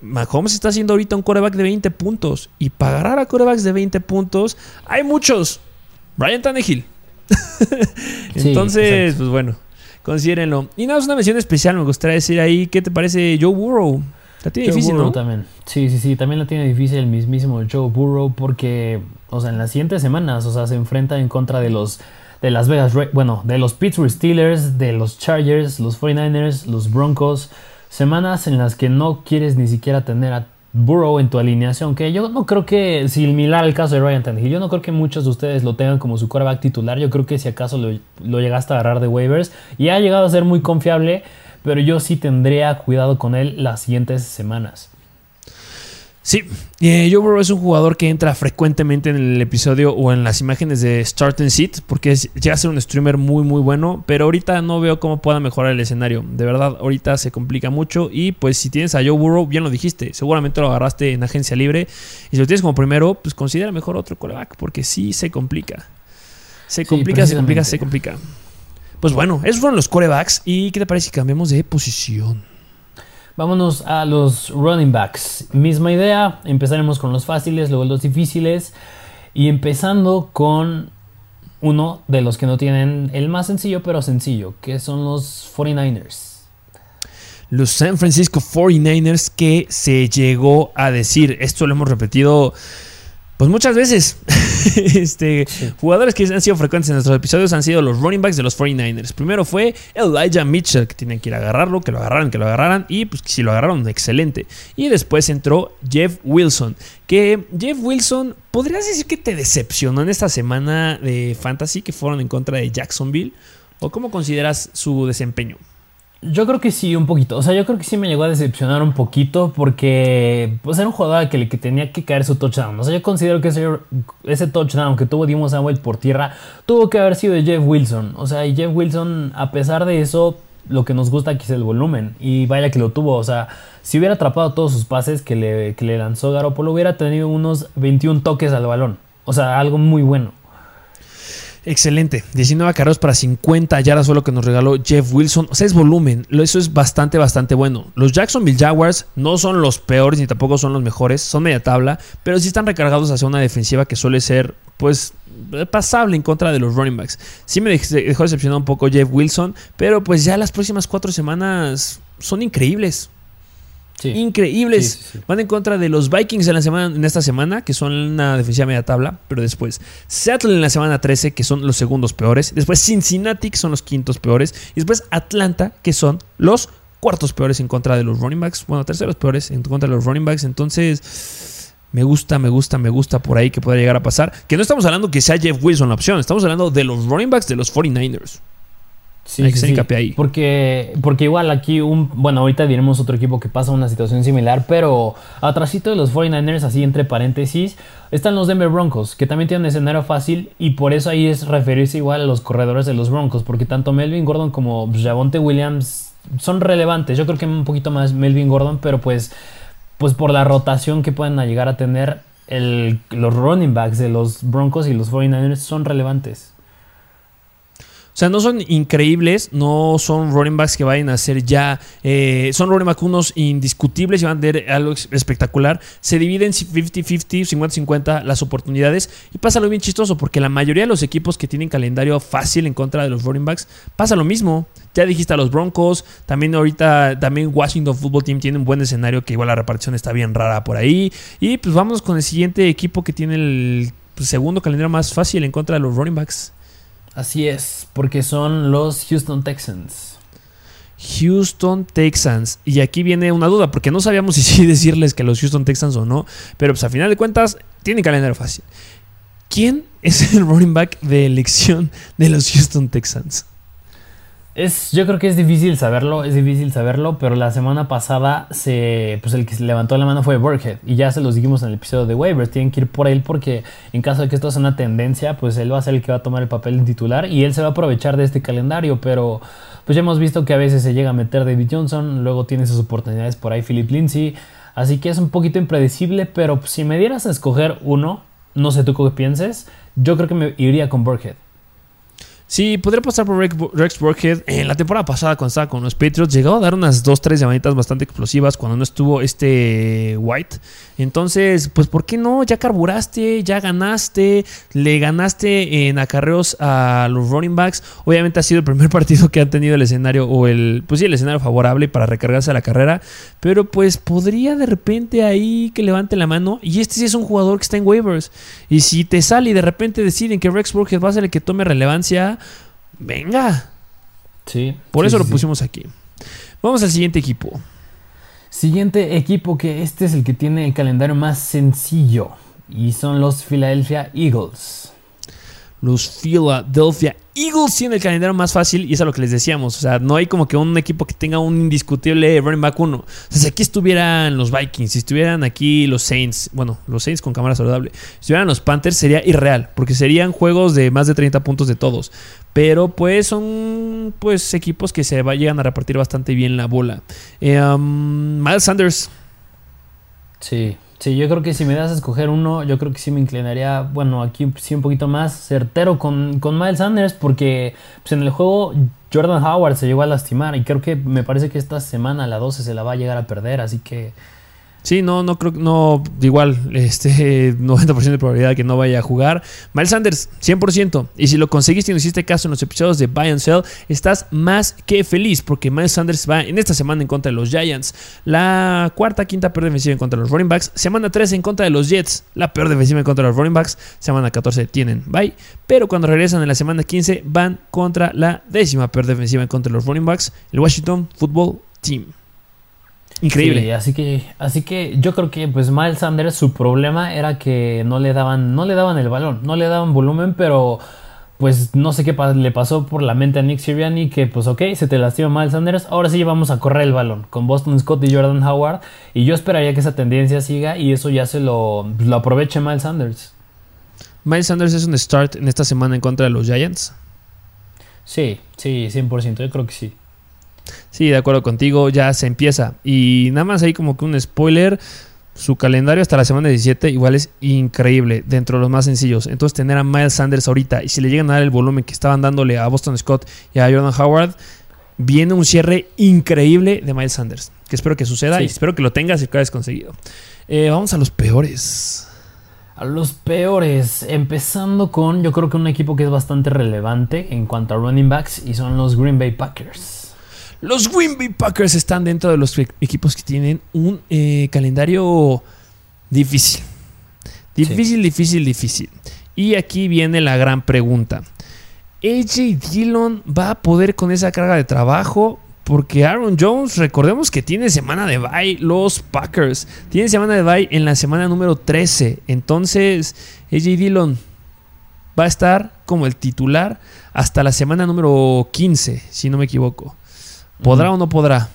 Mahomes está haciendo ahorita un coreback de 20 puntos. Y para agarrar a corebacks de 20 puntos, hay muchos. Brian Tannehill. Entonces, pues bueno, considérenlo. Y nada, es una mención especial, me gustaría decir ahí, ¿qué te parece Joe Burrow? La tiene difícil, ¿no? también. Sí, sí, sí, también la tiene difícil el mismísimo Joe Burrow porque, o sea, en las siguientes semanas, o sea, se enfrenta en contra de los de Las Vegas, bueno, de los Pittsburgh Steelers, de los Chargers, los 49ers, los Broncos. Semanas en las que no quieres ni siquiera tener a Burrow en tu alineación, que yo no creo que, si mirar el caso de Ryan Tannehill, yo no creo que muchos de ustedes lo tengan como su quarterback titular, yo creo que si acaso lo, lo, llegaste a agarrar de waivers y ha llegado a ser muy confiable, pero yo sí tendría cuidado con él las siguientes semanas. Sí, eh, Joe Burrow es un jugador que entra frecuentemente en el episodio o en las imágenes de Start and Sit porque llega a ser un streamer muy muy bueno, pero ahorita no veo cómo pueda mejorar el escenario. De verdad, ahorita se complica mucho y pues si tienes a Joe Burrow, bien lo dijiste, seguramente lo agarraste en agencia libre y si lo tienes como primero, pues considera mejor otro coreback porque sí se complica. Se complica, se complica, se complica. Pues bueno, esos fueron los corebacks y ¿qué te parece si cambiamos de posición? Vámonos a los running backs. Misma idea, empezaremos con los fáciles, luego los difíciles. Y empezando con uno de los que no tienen el más sencillo, pero sencillo, que son los 49ers. Los San Francisco 49ers que se llegó a decir, esto lo hemos repetido pues muchas veces, este, jugadores que han sido frecuentes en nuestros episodios han sido los running backs de los 49ers. Primero fue Elijah Mitchell, que tienen que ir a agarrarlo, que lo agarraran, que lo agarraran, y pues si lo agarraron, excelente. Y después entró Jeff Wilson, que Jeff Wilson, ¿podrías decir que te decepcionó en esta semana de fantasy que fueron en contra de Jacksonville? ¿O cómo consideras su desempeño? Yo creo que sí, un poquito. O sea, yo creo que sí me llegó a decepcionar un poquito porque pues era un jugador que, que tenía que caer su touchdown. O sea, yo considero que ese, ese touchdown que tuvo Dimo Samuel por tierra tuvo que haber sido de Jeff Wilson. O sea, y Jeff Wilson, a pesar de eso, lo que nos gusta aquí es el volumen. Y vaya que lo tuvo. O sea, si hubiera atrapado todos sus pases que le, que le lanzó Garoppolo, hubiera tenido unos 21 toques al balón. O sea, algo muy bueno. Excelente. 19 carreras para 50 yardas fue lo que nos regaló Jeff Wilson. O sea, es volumen. Eso es bastante, bastante bueno. Los Jacksonville Jaguars no son los peores ni tampoco son los mejores. Son media tabla, pero sí están recargados hacia una defensiva que suele ser, pues, pasable en contra de los running backs. Sí me dejó decepcionado un poco Jeff Wilson, pero pues ya las próximas cuatro semanas son increíbles increíbles. Van en contra de los Vikings en, la semana, en esta semana, que son una defensiva media tabla, pero después Seattle en la semana 13, que son los segundos peores. Después Cincinnati, que son los quintos peores. Y después Atlanta, que son los cuartos peores en contra de los running backs. Bueno, terceros peores en contra de los running backs. Entonces, me gusta, me gusta, me gusta por ahí que pueda llegar a pasar. Que no estamos hablando que sea Jeff Wilson la opción, estamos hablando de los running backs de los 49ers. Sí, Hay que sí, ahí. Porque, porque igual aquí, un, bueno, ahorita diremos otro equipo que pasa una situación similar, pero atrásito de los 49ers, así entre paréntesis, están los Denver Broncos, que también tienen un escenario fácil y por eso ahí es referirse igual a los corredores de los Broncos, porque tanto Melvin Gordon como Javonte Williams son relevantes. Yo creo que un poquito más Melvin Gordon, pero pues, pues por la rotación que pueden llegar a tener, el, los running backs de los Broncos y los 49ers son relevantes. O sea, no son increíbles, no son running backs que vayan a ser ya. Eh, son running backs unos indiscutibles y van a tener algo espectacular. Se dividen 50-50, 50-50 las oportunidades. Y pasa lo bien chistoso, porque la mayoría de los equipos que tienen calendario fácil en contra de los running backs, pasa lo mismo. Ya dijiste a los Broncos, también ahorita, también Washington Football Team tiene un buen escenario que igual la repartición está bien rara por ahí. Y pues vamos con el siguiente equipo que tiene el pues, segundo calendario más fácil en contra de los running backs. Así es, porque son los Houston Texans. Houston Texans. Y aquí viene una duda, porque no sabíamos si decirles que los Houston Texans o no, pero pues a final de cuentas tienen calendario fácil. ¿Quién es el running back de elección de los Houston Texans? Es, yo creo que es difícil saberlo, es difícil saberlo, pero la semana pasada se, pues el que se levantó la mano fue Burkhead y ya se los dijimos en el episodio de waivers, tienen que ir por él porque en caso de que esto sea una tendencia, pues él va a ser el que va a tomar el papel de titular y él se va a aprovechar de este calendario, pero pues ya hemos visto que a veces se llega a meter David Johnson, luego tiene sus oportunidades por ahí Philip Lindsay, así que es un poquito impredecible, pero si me dieras a escoger uno, no sé tú qué pienses, yo creo que me iría con Burkhead. Sí, podría pasar por Rex Burkhead. En la temporada pasada, cuando estaba con los Patriots, llegó a dar unas 2-3 llamaditas bastante explosivas cuando no estuvo este White. Entonces, pues, ¿por qué no? Ya carburaste, ya ganaste, le ganaste en acarreos a los running backs. Obviamente ha sido el primer partido que han tenido el escenario, o el, pues sí, el escenario favorable para recargarse a la carrera. Pero pues podría de repente ahí que levante la mano. Y este sí es un jugador que está en waivers. Y si te sale y de repente deciden que Rex Burkhead va a ser el que tome relevancia venga. Sí. Por eso lo pusimos aquí. Vamos al siguiente equipo. Siguiente equipo que este es el que tiene el calendario más sencillo y son los Philadelphia Eagles. Los Philadelphia Eagles tienen el calendario más fácil y es a lo que les decíamos. O sea, no hay como que un equipo que tenga un indiscutible running back 1. O sea, si aquí estuvieran los Vikings, si estuvieran aquí los Saints, bueno, los Saints con cámara saludable, si estuvieran los Panthers sería irreal, porque serían juegos de más de 30 puntos de todos. Pero pues son pues equipos que se llegan a repartir bastante bien la bola. Eh, um, Miles Sanders. Sí, Sí, yo creo que si me das a escoger uno, yo creo que sí me inclinaría, bueno, aquí sí un poquito más certero con, con Miles Sanders, porque pues, en el juego Jordan Howard se llegó a lastimar y creo que me parece que esta semana la 12 se la va a llegar a perder, así que Sí, no, no creo, no, igual, este 90% de probabilidad de que no vaya a jugar. Miles Sanders, 100%. Y si lo conseguiste y no hiciste caso en los episodios de Buy and Sell, estás más que feliz porque Miles Sanders va en esta semana en contra de los Giants. La cuarta, quinta peor defensiva en contra de los running backs. Semana 13 en contra de los Jets. La peor defensiva en contra de los running backs. Semana 14 tienen bye. Pero cuando regresan en la semana 15 van contra la décima peor defensiva en contra de los running backs. El Washington Football Team. Increíble. así que, así que yo creo que pues Miles Sanders su problema era que no le daban, no le daban el balón, no le daban volumen, pero pues no sé qué le pasó por la mente a Nick Sirianni que pues ok, se te lastima Miles Sanders, ahora sí vamos a correr el balón con Boston Scott y Jordan Howard y yo esperaría que esa tendencia siga y eso ya se lo, lo aproveche Miles Sanders. Miles Sanders es un start en esta semana en contra de los Giants. Sí, sí, 100%, yo creo que sí. Sí, de acuerdo contigo, ya se empieza. Y nada más ahí como que un spoiler. su calendario hasta la semana 17 igual es increíble, dentro de los más sencillos. Entonces tener a Miles Sanders ahorita y si le llegan a dar el volumen que estaban dándole a Boston Scott y a Jordan Howard, viene un cierre increíble de Miles Sanders. Que espero que suceda y espero que lo tengas y que lo hayas conseguido. Eh, vamos a los peores. A los peores, empezando con yo creo que un equipo que es bastante relevante en cuanto a running backs y son los Green Bay Packers. Los Green Bay Packers están dentro de los equipos que tienen un eh, calendario difícil. Difícil, difícil, difícil. Y aquí viene la gran pregunta. AJ Dillon va a poder con esa carga de trabajo porque Aaron Jones, recordemos que tiene semana de bye los Packers. Tiene semana de bye en la semana número 13. Entonces, AJ Dillon va a estar como el titular hasta la semana número 15, si no me equivoco. ¿Podrá o no podrá?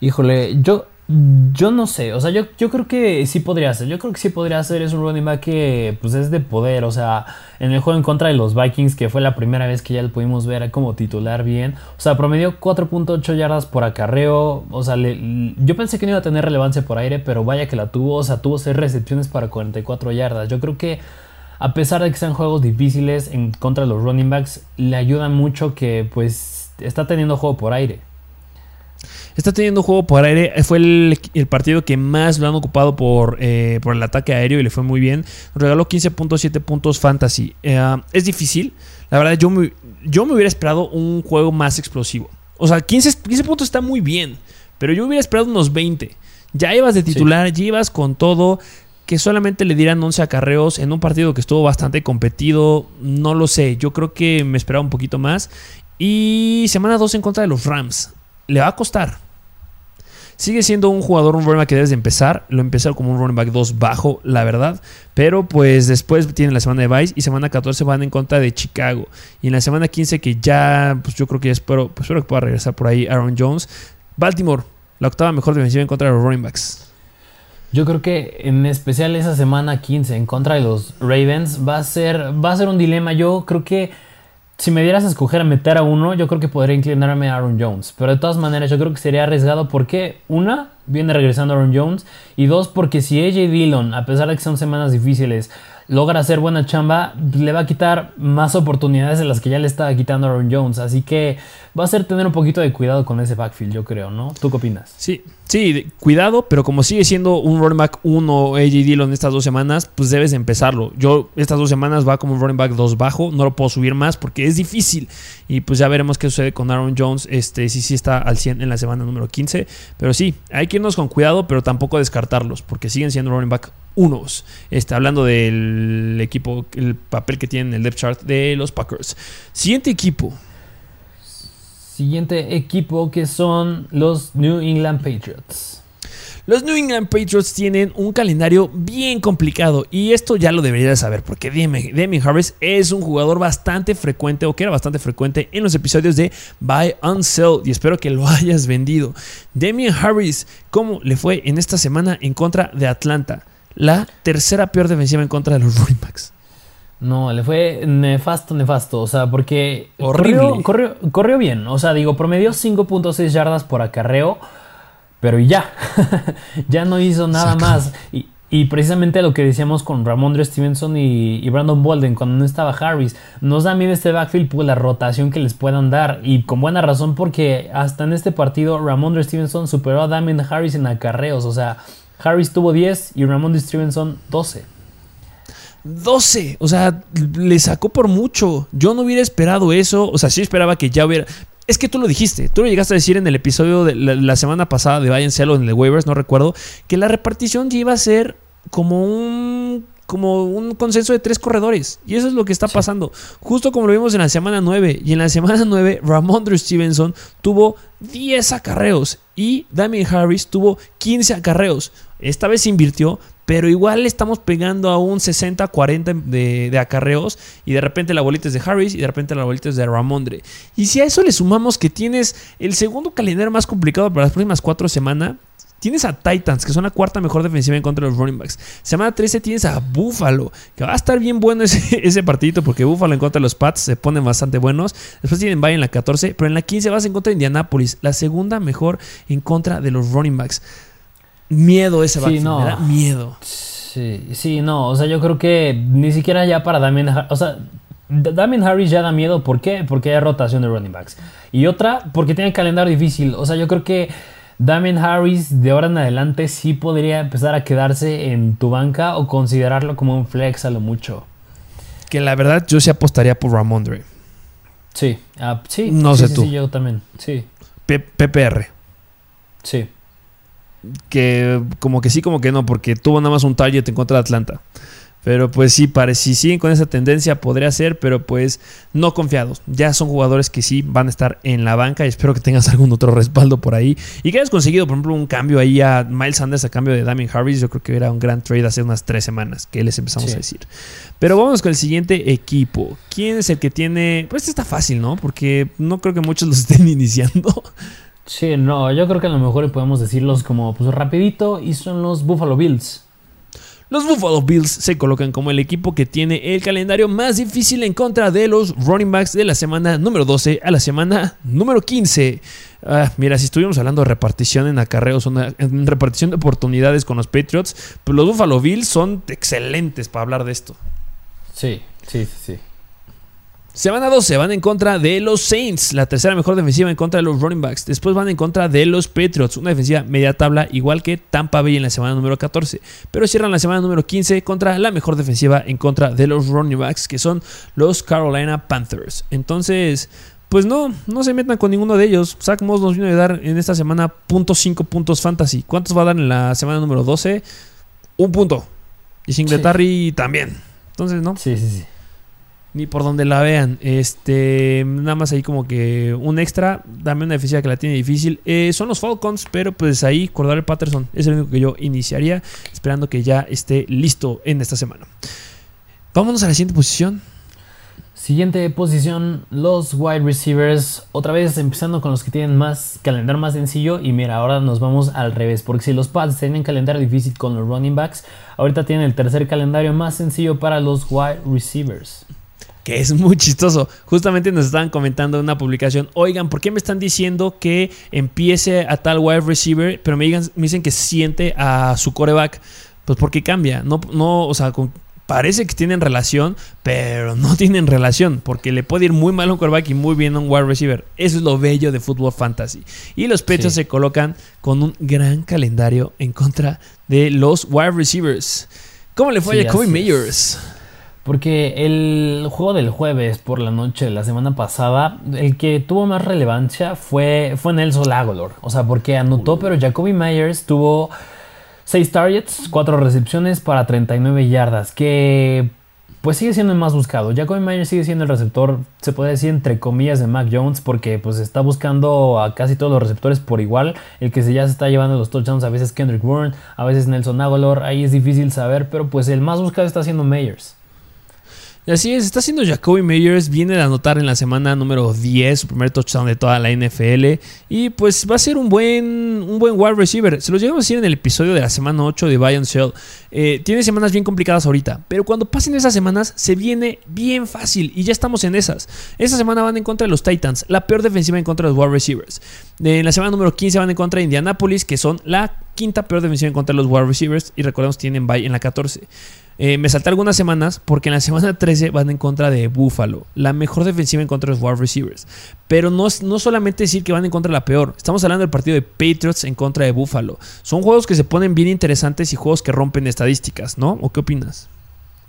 Híjole, yo yo no sé, o sea, yo, yo creo que sí podría ser. Yo creo que sí podría ser. Es un running back que pues es de poder. O sea, en el juego en contra de los Vikings, que fue la primera vez que ya lo pudimos ver como titular bien. O sea, promedió 4.8 yardas por acarreo. O sea, yo pensé que no iba a tener relevancia por aire, pero vaya que la tuvo. O sea, tuvo 6 recepciones para 44 yardas. Yo creo que a pesar de que sean juegos difíciles en contra de los running backs, le ayuda mucho que pues está teniendo juego por aire. Está teniendo juego por aire. Fue el, partido que más lo han ocupado por, eh, por el ataque aéreo y le fue muy bien. Regaló 15.7 puntos fantasy. Eh, es difícil. La verdad, yo me, yo me hubiera esperado un juego más explosivo. O sea, 15, 15 puntos está muy bien. Pero yo hubiera esperado unos 20. Ya ibas de titular, ya ibas con todo. Que solamente le dieran 11 acarreos en un partido que estuvo bastante competido. No lo sé. Yo creo que me esperaba un poquito más. Y semana 2 en contra de los Rams. Le va a costar. Sigue siendo un jugador, un running back que debes de empezar. Lo empezar como un running back 2 bajo, la verdad. Pero pues después tiene la semana de Vice y semana 14 van en contra de Chicago. Y en la semana 15 que ya, pues yo creo que ya espero, pues espero que pueda regresar por ahí Aaron Jones. Baltimore, la octava mejor defensiva en contra de los running backs. Yo creo que en especial esa semana 15 en contra de los Ravens va a ser, va a ser un dilema. Yo creo que si me dieras a escoger a meter a uno, yo creo que podría inclinarme a Aaron Jones. Pero de todas maneras, yo creo que sería arriesgado porque, una, viene regresando Aaron Jones. Y dos, porque si AJ Dillon, a pesar de que son semanas difíciles, logra hacer buena chamba, le va a quitar más oportunidades de las que ya le estaba quitando Aaron Jones. Así que va a ser tener un poquito de cuidado con ese backfield, yo creo, ¿no? ¿Tú qué opinas? Sí, sí, cuidado, pero como sigue siendo un running back 1 AJ Dillon estas dos semanas, pues debes empezarlo. Yo estas dos semanas va como un running back 2 bajo, no lo puedo subir más porque es difícil. Y pues ya veremos qué sucede con Aaron Jones, este sí sí está al 100 en la semana número 15, pero sí, hay que irnos con cuidado, pero tampoco descartarlos, porque siguen siendo running back unos. Este, hablando del equipo, el papel que tienen en el depth chart de los Packers. Siguiente equipo. Siguiente equipo que son los New England Patriots. Los New England Patriots tienen un calendario bien complicado y esto ya lo deberías saber porque Demi Harris es un jugador bastante frecuente o que era bastante frecuente en los episodios de Buy on Sell y espero que lo hayas vendido. Demi Harris, ¿cómo le fue en esta semana en contra de Atlanta? La tercera peor defensiva en contra de los running backs. No, le fue nefasto, nefasto. O sea, porque corrió, corrió, bien. O sea, digo, promedió 5.6 yardas por acarreo, pero ya. ya no hizo nada más. Y, precisamente lo que decíamos con Ramondre Stevenson y, Brandon Bolden cuando no estaba Harris, nos da miedo este backfield por la rotación que les puedan dar. Y con buena razón, porque hasta en este partido Ramondre Stevenson superó a Damien Harris en acarreos. O sea, Harris tuvo 10 y Ramón Stevenson 12. 12, o sea, le sacó por mucho. Yo no hubiera esperado eso. O sea, sí esperaba que ya hubiera. Es que tú lo dijiste, tú lo llegaste a decir en el episodio de la, semana pasada de Bayern Cielo en el waivers, no recuerdo, que la repartición iba a ser como un como un consenso de tres corredores. Y eso es lo que está pasando. Justo como lo vimos en la semana 9. Y en la semana 9, Ramondre Stevenson tuvo 10 acarreos. Y Damien Harris tuvo 15 acarreos. Esta vez se invirtió, pero igual estamos pegando a un 60-40 de, de, acarreos. Y de repente la bolita es de Harris y de repente la bolita es de Ramondre. Y si a eso le sumamos que tienes el segundo calendario más complicado para las próximas cuatro semanas Tienes a Titans, que son la cuarta mejor defensiva en contra de los running backs. Semana 13 tienes a Buffalo, que va a estar bien bueno ese, ese partidito, porque Buffalo en contra de los Pats se ponen bastante buenos. Después tienen Bay en la 14, pero en la 15 vas en contra de Indianapolis, la segunda mejor en contra de los running backs. miedo ese Sí, no. me da miedo. Sí, sí, no, o sea, yo creo que ni siquiera ya para Damien Harris, o sea, Damien Harris ya da miedo, ¿por qué? Porque hay rotación de running backs. Y otra, porque tiene calendario difícil, o sea, yo creo que Damien Harris de ahora en adelante sí podría empezar a quedarse en tu banca o considerarlo como un flex a lo mucho. Que la verdad yo sí apostaría por Ramondre. Sí, ah, sí, No sí, sé sí, tú. sí, yo también, sí, P- PPR. sí. Que como que sí, como que no, porque tuvo nada más un target en contra de Atlanta. Pero pues sí, parece, si siguen con esa tendencia podría ser, pero pues no confiados. Ya son jugadores que sí van a estar en la banca y espero que tengas algún otro respaldo por ahí. Y que hayas conseguido, por ejemplo, un cambio ahí a Miles Sanders a cambio de Damien Harris. Yo creo que era un gran trade hace unas tres semanas que les empezamos Sí. a decir. Pero vamos con el siguiente equipo. ¿Quién es el que tiene...? Pues este está fácil, ¿no? Porque no creo que muchos los estén iniciando. Sí, no, yo creo que a lo mejor podemos decirlos como pues rapidito y son los Buffalo Bills. Los Buffalo Bills se colocan como el equipo que tiene el calendario más difícil en contra de los running backs de la semana número 12 a la semana número 15. Ah, mira, si estuviéramos hablando de repartición en acarreos, una- repartición de oportunidades con los Patriots, pues los Buffalo Bills son excelentes para hablar de esto. Sí, sí, sí. Semana 12 van en contra de los Saints, la tercera mejor defensiva en contra de los running backs. Después van en contra de los Patriots, una defensiva media tabla igual que Tampa Bay en la semana número 14. Pero cierran la semana número 15 contra la mejor defensiva en contra de los running backs, que son los Carolina Panthers. Entonces, pues no, no se metan con ninguno de ellos. Zach Moss nos vino a dar en esta semana .5 puntos fantasy. ¿Cuántos va a dar en la semana número 12? Un punto. Y Singletary también. Entonces, no Sí, sí, sí. Ni por donde la vean. Este, nada más ahí como que un extra. Dame una defensiva que la tiene difícil. Eh, son los Falcons, pero pues ahí Cordell Patterson es el único que yo iniciaría, esperando que ya esté listo en esta semana. Vámonos a la siguiente posición. Siguiente posición, los wide receivers. Otra vez empezando con los que tienen más calendario más sencillo. Y mira, ahora nos vamos al revés. Porque si los Pats tienen calendario difícil con los running backs, ahorita tienen el tercer calendario más sencillo para los wide receivers. Que es muy chistoso. Justamente nos estaban comentando en una publicación. Oigan, ¿por qué me están diciendo que empiece a tal wide receiver? Pero me, digan, me dicen que siente a su coreback. Pues porque cambia. No, no, o sea, con- parece que tienen relación, pero no tienen relación. Porque le puede ir muy mal a un coreback y muy bien a un wide receiver. Eso es lo bello de fútbol fantasy. Y los Patriots Sí. se colocan con un gran calendario en contra de los wide receivers. ¿Cómo le fue Sí, a Jacoby. Meyers? Porque el juego del jueves por la noche de la semana pasada, el que tuvo más relevancia fue, fue Nelson Aguilar. O sea, porque anotó, pero Jacoby Myers tuvo 6 targets, 4 recepciones para 39 yardas, que pues sigue siendo el más buscado. Jacoby Myers sigue siendo el receptor, se puede decir entre comillas, de Mac Jones, porque pues está buscando a casi todos los receptores por igual. El que se ya se está llevando los touchdowns, a veces Kendrick Bourne, a veces Nelson Aguilar, ahí es difícil saber, pero pues el más buscado está siendo Myers. Así es, está haciendo Jacoby Meyers, viene de anotar en la semana número 10 su primer touchdown de toda la NFL y pues va a ser un buen, un buen wide receiver. Se los llegamos a decir en el episodio de la semana 8 de Bayern Shell. Eh, tiene semanas bien complicadas ahorita, pero cuando pasen esas semanas se viene bien fácil y ya estamos en esas. Esta semana van en contra de los Titans, la peor defensiva en contra de los wide receivers. En la semana número 15 van en contra de Indianapolis, que son la quinta peor defensiva en contra de los wide receivers y recordemos tienen bye en la 14. Eh, me salté algunas semanas porque en la semana 13 van en contra de Buffalo, la mejor defensiva en contra de los wide receivers. Pero no, no solamente decir que van en contra de la peor, estamos hablando del partido de Patriots en contra de Buffalo. Son juegos que se ponen bien interesantes y juegos que rompen estadísticas, ¿no? ¿O qué opinas?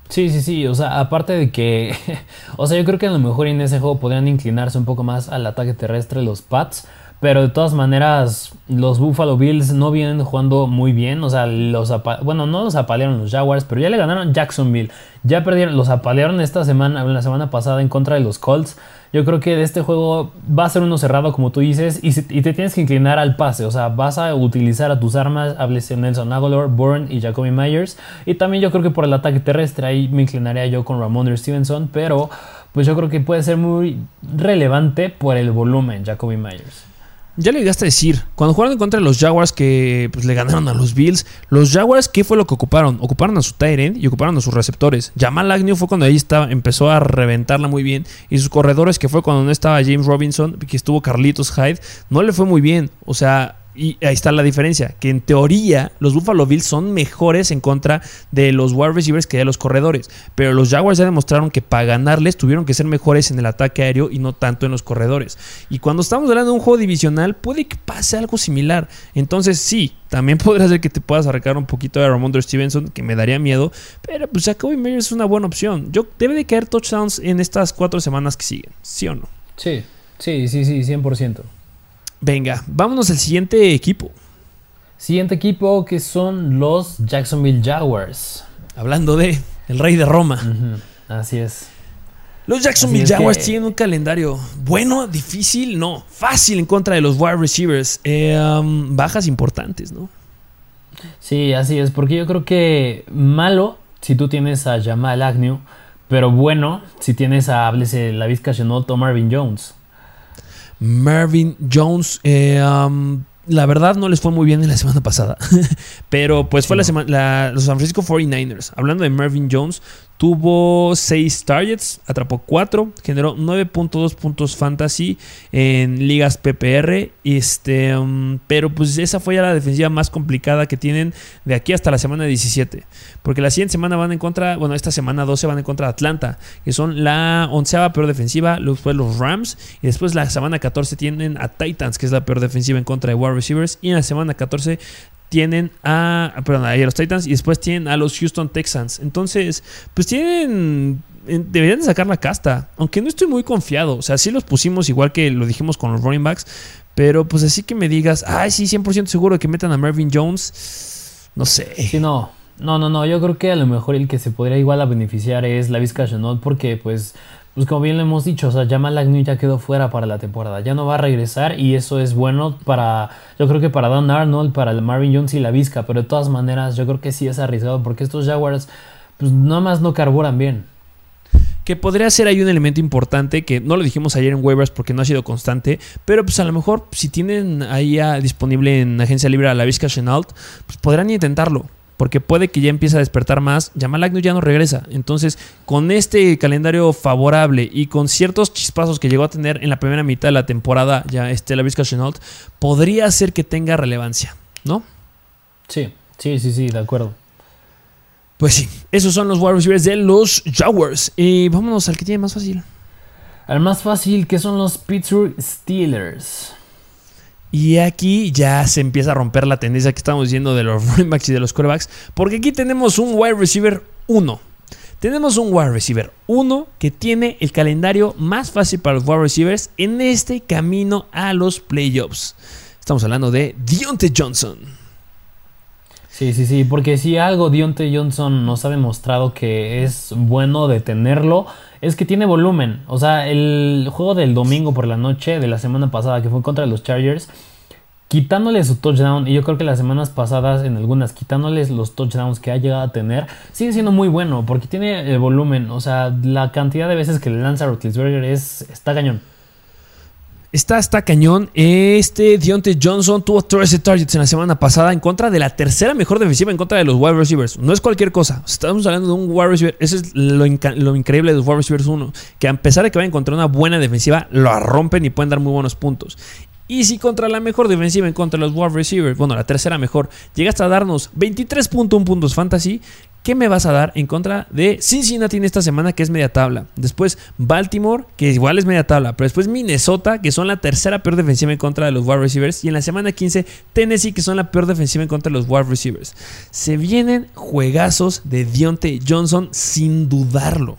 Sí, sí, sí, o sea, aparte de que, o sea, yo creo que a lo mejor en ese juego podrían inclinarse un poco más al ataque terrestre los Pats, pero de todas maneras los Buffalo Bills no vienen jugando muy bien, o sea, los bueno, no los apalearon los Jaguars, pero ya le ganaron Jacksonville, ya perdieron, los apalearon esta semana, la semana pasada en contra de los Colts. Yo creo que de este juego va a ser uno cerrado, como tú dices, y, te tienes que inclinar al pase. O sea, vas a utilizar a tus armas, hables de Nelson Aguilar, Bourne y Jacoby Myers. Y también yo creo que por el ataque terrestre, ahí me inclinaría yo con Ramondre Stevenson, pero pues yo creo que puede ser muy relevante por el volumen, Jacoby Myers. Ya le llegaste a decir, cuando jugaron contra los Jaguars que pues, le ganaron a los Bills, los Jaguars, ¿qué fue lo que ocuparon? Ocuparon a su end y ocuparon a sus receptores. Jamal Agnew fue cuando ahí estaba, empezó a reventarla muy bien. Y sus corredores, que fue cuando no estaba James Robinson, que estuvo Carlitos Hyde, no le fue muy bien. O sea, y ahí está la diferencia, que en teoría los Buffalo Bills son mejores en contra de los wide receivers que de los corredores, pero los Jaguars ya demostraron que para ganarles tuvieron que ser mejores en el ataque aéreo y no tanto en los corredores. Y cuando estamos hablando de un juego divisional, puede que pase algo similar. Entonces sí, también podría ser que te puedas arrancar un poquito de Ramondre Stevenson, que me daría miedo, pero pues Jacoby Meyers es una buena opción. Yo, debe de caer touchdowns en estas cuatro semanas que siguen, ¿sí o no? Sí, sí, sí, sí, 100%. Venga, vámonos al siguiente equipo. Siguiente equipo que son los Jacksonville Jaguars. Hablando de el rey de Roma. Así es. Los Jacksonville Jaguars tienen un calendario bueno, difícil, no, fácil en contra de los wide receivers. Eh, um, bajas importantes, ¿no? Sí, así es, porque yo creo que malo si tú tienes a Jamal Agnew, pero bueno si tienes a, háblese, la Vizca Chenault o Marvin Jones. Marvin Jones. Eh, um, la verdad no les fue muy bien en la semana pasada. Pero pues fue la semana. los San Francisco 49ers. Hablando de Marvin Jones, Tuvo 6 targets, atrapó 4, generó 9.2 puntos fantasy en ligas PPR. Este, um, pero pues esa fue ya la defensiva más complicada que tienen de aquí hasta la semana 17. Porque la siguiente semana van en contra, bueno, esta semana 12 van en contra de Atlanta, que son la onceava peor defensiva, después los Rams. Y después la semana 14 tienen a Titans, que es la peor defensiva en contra de wide receivers. Y en la semana 14 tienen a, perdón, a los Titans y después tienen a los Houston Texans. Entonces, pues tienen deberían de sacar la casta. Aunque no estoy muy confiado. O sea, sí los pusimos igual que lo dijimos con los running backs. Pero pues así que me digas, ay, sí, 100% seguro que metan a Marvin Jones. No sé. Sí, no. No, no, no. Yo creo que a lo mejor el que se podría igual a beneficiar es la Vizca Chanot. Porque pues pues como bien lo hemos dicho, o sea, Jamal Agnew ya quedó fuera para la temporada, ya no va a regresar y eso es bueno para, yo creo que para Don Arnold, para el Marvin Jones y la Vizca, pero de todas maneras yo creo que sí es arriesgado porque estos Jaguars pues nada más no carburan bien. Que podría ser ahí un elemento importante que no lo dijimos ayer en waivers porque no ha sido constante, pero pues a lo mejor si tienen ahí disponible en agencia libre a la Vizca Chenault, pues podrán intentarlo porque puede que ya empiece a despertar más. Jamal Agnew ya no regresa. Entonces, con este calendario favorable y con ciertos chispazos que llegó a tener en la primera mitad de la temporada, ya este, la Vizca Chenault, podría ser que tenga relevancia, ¿no? Sí, sí, sí, sí, de acuerdo. Pues sí, esos son los wide receivers de los Jaguars. Y vámonos al que tiene más fácil. Al más fácil, que son los Pittsburgh Steelers. Y aquí ya se empieza a romper la tendencia que estamos diciendo de los running backs y de los quarterbacks. Porque aquí tenemos un wide receiver 1. Tenemos un wide receiver 1 que tiene el calendario más fácil para los wide receivers en este camino a los playoffs. Estamos hablando de Dionte Johnson. Sí, sí, sí, porque si algo Dionte Johnson nos ha demostrado que es bueno de tenerlo, es que tiene volumen. O sea, el juego del domingo por la noche de la semana pasada, que fue contra los Chargers, quitándole su touchdown, y yo creo que las semanas pasadas, en algunas, quitándoles los touchdowns que ha llegado a tener, sigue siendo muy bueno, porque tiene el volumen. O sea, la cantidad de veces que le lanza Rotlisberger es, está cañón. Está, está cañón. Este Deontay Johnson tuvo 13 targets en la semana pasada en contra de la tercera mejor defensiva en contra de los wide receivers. No es cualquier cosa. Estamos hablando de un wide receiver. Eso es lo, increíble de los wide receivers 1. Que a pesar de que van a encontrar una buena defensiva, lo rompen y pueden dar muy buenos puntos. Y si contra la mejor defensiva en contra de los wide receivers, bueno, la tercera mejor, llegaste a darnos 23.1 puntos fantasy, ¿Qué me vas a dar en contra de Cincinnati en esta semana, que es media tabla? Después Baltimore, que igual es media tabla. Pero después Minnesota, que son la tercera peor defensiva en contra de los wide receivers. Y en la semana 15, Tennessee, que son la peor defensiva en contra de los wide receivers. Se vienen juegazos de Dionte Johnson sin dudarlo.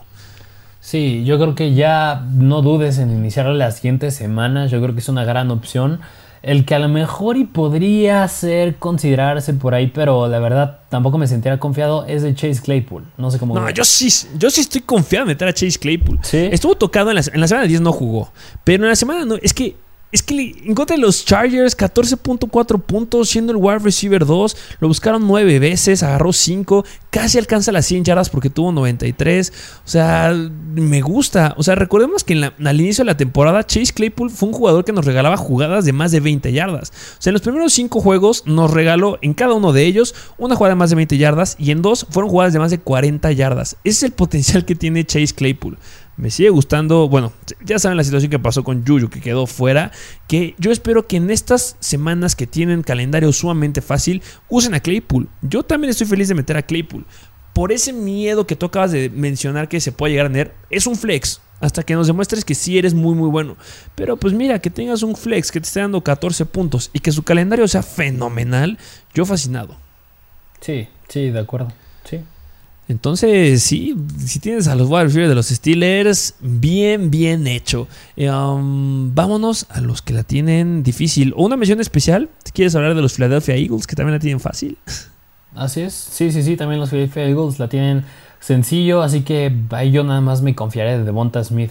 Sí, yo creo que ya no dudes en iniciar las siguientes semanas. Yo creo que es una gran opción. El que a lo mejor y podría ser considerarse por ahí, pero la verdad tampoco me sentiría confiado es de Chase Claypool. No sé cómo. No, yo sí, yo sí estoy confiado en meter a Chase Claypool. ¿Sí? Estuvo tocado en la, en la semana 10, no jugó. Pero en la semana no. Es que es que en contra de los Chargers, 14.4 puntos, siendo el wide receiver 2. Lo buscaron 9 veces, agarró 5. Casi alcanza las 100 yardas porque tuvo 93. O sea, me gusta. O sea, recordemos que al inicio de la temporada, Chase Claypool fue un jugador que nos regalaba jugadas de más de 20 yardas. O sea, en los primeros 5 juegos nos regaló en cada uno de ellos una jugada de más de 20 yardas y en dos fueron jugadas de más de 40 yardas. Ese es el potencial que tiene Chase Claypool. Me sigue gustando, bueno, ya saben la situación que pasó con Yuyu, que quedó fuera, que yo espero que en estas semanas que tienen calendario sumamente fácil, usen a Claypool. Yo también estoy feliz de meter a Claypool. Por ese miedo que tú acabas de mencionar que se puede llegar a tener, es un flex. Hasta que nos demuestres que sí eres muy muy bueno. Pero pues mira, que tengas un flex que te esté dando 14 puntos y que su calendario sea fenomenal, yo fascinado. Sí, sí, de acuerdo. Entonces, sí, si tienes a los wide receivers de los Steelers, bien, bien hecho. Um, vámonos a los que la tienen difícil. O una mención especial, ¿quieres hablar de los Philadelphia Eagles que también la tienen fácil? Así es, sí, sí, sí, también los Philadelphia Eagles la tienen sencillo, así que ahí yo nada más me confiaré de Devonta Smith.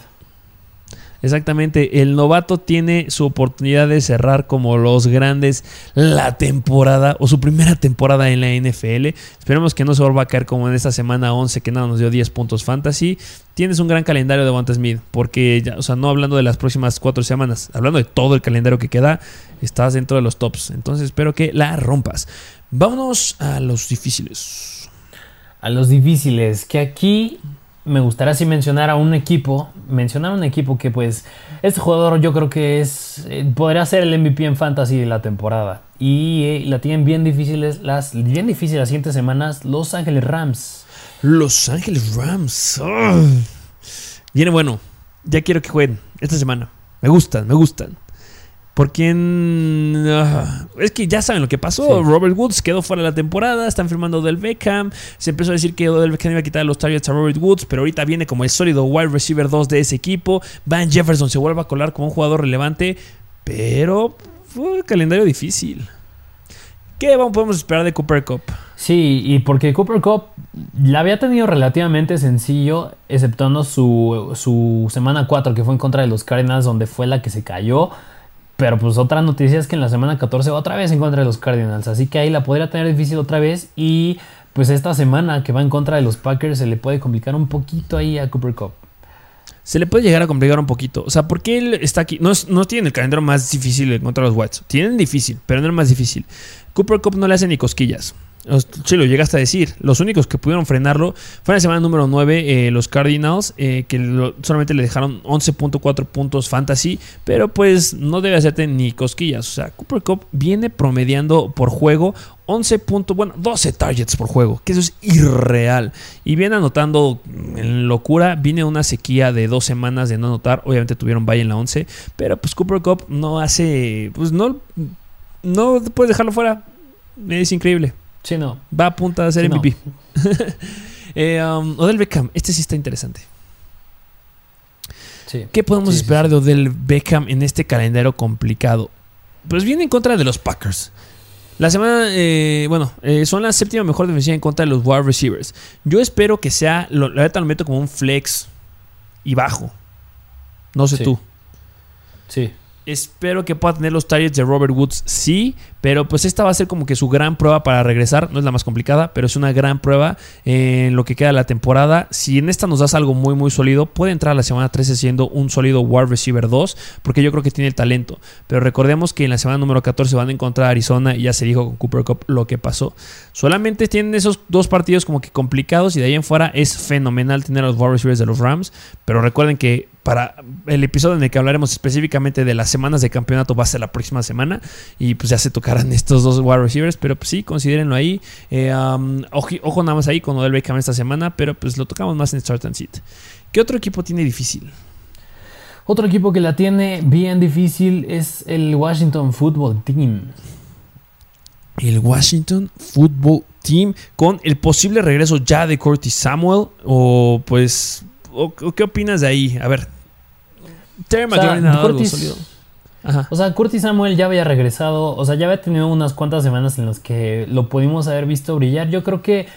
Exactamente, el novato tiene su oportunidad de cerrar como los grandes la temporada o su primera temporada en la NFL. Esperemos que no se vuelva a caer como en esta semana 11 que nada nos dio 10 puntos fantasy. Tienes un gran calendario de Devonta Smith, porque, ya, o sea, no hablando de las próximas 4 semanas, hablando de todo el calendario que queda, estás dentro de los tops. Entonces espero que la rompas. Vámonos a los difíciles. A los difíciles, que aquí me gustaría así mencionar a un equipo, mencionar a un equipo que pues este jugador yo creo que es eh, podría ser el MVP en fantasy de la temporada y eh, la tienen bien difíciles las bien difíciles las siguientes semanas Los Ángeles Rams. Los Ángeles Rams. Viene bueno. Ya quiero que jueguen esta semana. Me gustan, me gustan. ¿Por quién? Ah, es que ya saben lo que pasó. Robert Woods quedó fuera de la temporada. Están firmando Del Beckham. Se empezó a decir que Del Beckham iba a quitar los targets a Robert Woods. Pero ahorita viene como el sólido wide receiver 2 de ese equipo. Van Jefferson se vuelve a colar como un jugador relevante. Pero fue un calendario difícil. ¿Qué podemos esperar de Cooper Cup? Sí, y porque Cooper Cup la había tenido relativamente sencillo, exceptuando su, su semana 4, que fue en contra de los Cardinals, donde fue la que se cayó. Pero pues otra noticia es que en la semana 14 otra vez en contra de los Cardinals. Así que ahí la podría tener difícil otra vez. Y pues esta semana que va en contra de los Packers se le puede complicar un poquito ahí a Cooper Cup. Se le puede llegar a complicar un poquito. O sea, porque él está aquí. No, no tiene el calendario más difícil en contra de los Whites. Tienen difícil, pero no el más difícil. Cooper Cup no le hace ni cosquillas. Sí, lo llegaste a decir. Los únicos que pudieron frenarlo fue en la semana número 9 eh, los Cardinals, eh, que solamente le dejaron 11.4 puntos fantasy, pero pues no debe hacerte ni cosquillas. O sea, Cooper Cup viene promediando por juego 11 puntos, bueno, 12 targets por juego, que eso es irreal. Y viene anotando en locura, viene una sequía de dos semanas de no anotar, obviamente tuvieron bye en la 11, pero pues Cooper Cup no hace, pues no, no puedes dejarlo fuera, es increíble. Sí, no. Va a punta de ser MVP. eh, um, Odell Beckham, este sí está interesante. Sí. ¿Qué podemos esperar de Odell Beckham en este calendario complicado? Pues viene en contra de los Packers. La semana, eh, bueno, eh, son la séptima mejor defensiva en contra de los wide receivers. Yo espero que sea, lo, la verdad lo meto como un flex y bajo. No sé tú. Sí. Espero que pueda tener los targets de Robert Woods, sí, pero pues esta va a ser como que su gran prueba para regresar. No es la más complicada, pero es una gran prueba en lo que queda de la temporada. Si en esta nos das algo muy, muy sólido, puede entrar a la semana 13 siendo un sólido wide receiver 2, porque yo creo que tiene el talento. Pero recordemos que en la semana número 14 van a encontrar a Arizona y ya se dijo con Cooper Cup lo que pasó. Solamente tienen esos dos partidos como que complicados y de ahí en fuera es fenomenal tener los wide receivers de los Rams. Pero recuerden que para el episodio en el que hablaremos específicamente de las semanas de campeonato va a ser la próxima semana y pues ya se tocarán estos dos wide receivers, pero pues sí, considérenlo ahí. Eh, ojo, nada más ahí con Odell Beckham esta semana, pero pues lo tocamos más en Start and Sit. ¿Qué otro equipo tiene difícil? Otro equipo que la tiene bien difícil es el Washington Football Team. El Washington Football Team con el posible regreso ya de Curtis Samuel o pues ¿Qué opinas de ahí? A ver, Terry McLaurin O sea, Curtis Samuel ya había regresado, o sea, ya había tenido unas cuantas semanas en las que lo pudimos haber visto brillar. Yo creo que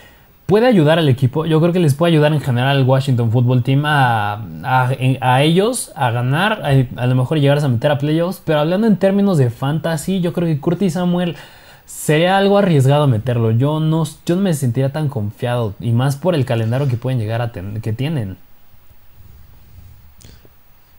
puede ayudar al equipo, yo creo que les puede ayudar en general al Washington Football Team a, a, ellos a ganar, a, lo mejor llegar a meter a playoffs, pero hablando en términos de fantasy, yo creo que Curtis Samuel sería algo arriesgado meterlo. Yo no, yo no me sentiría tan confiado, y más por el calendario que pueden llegar a tener, que tienen.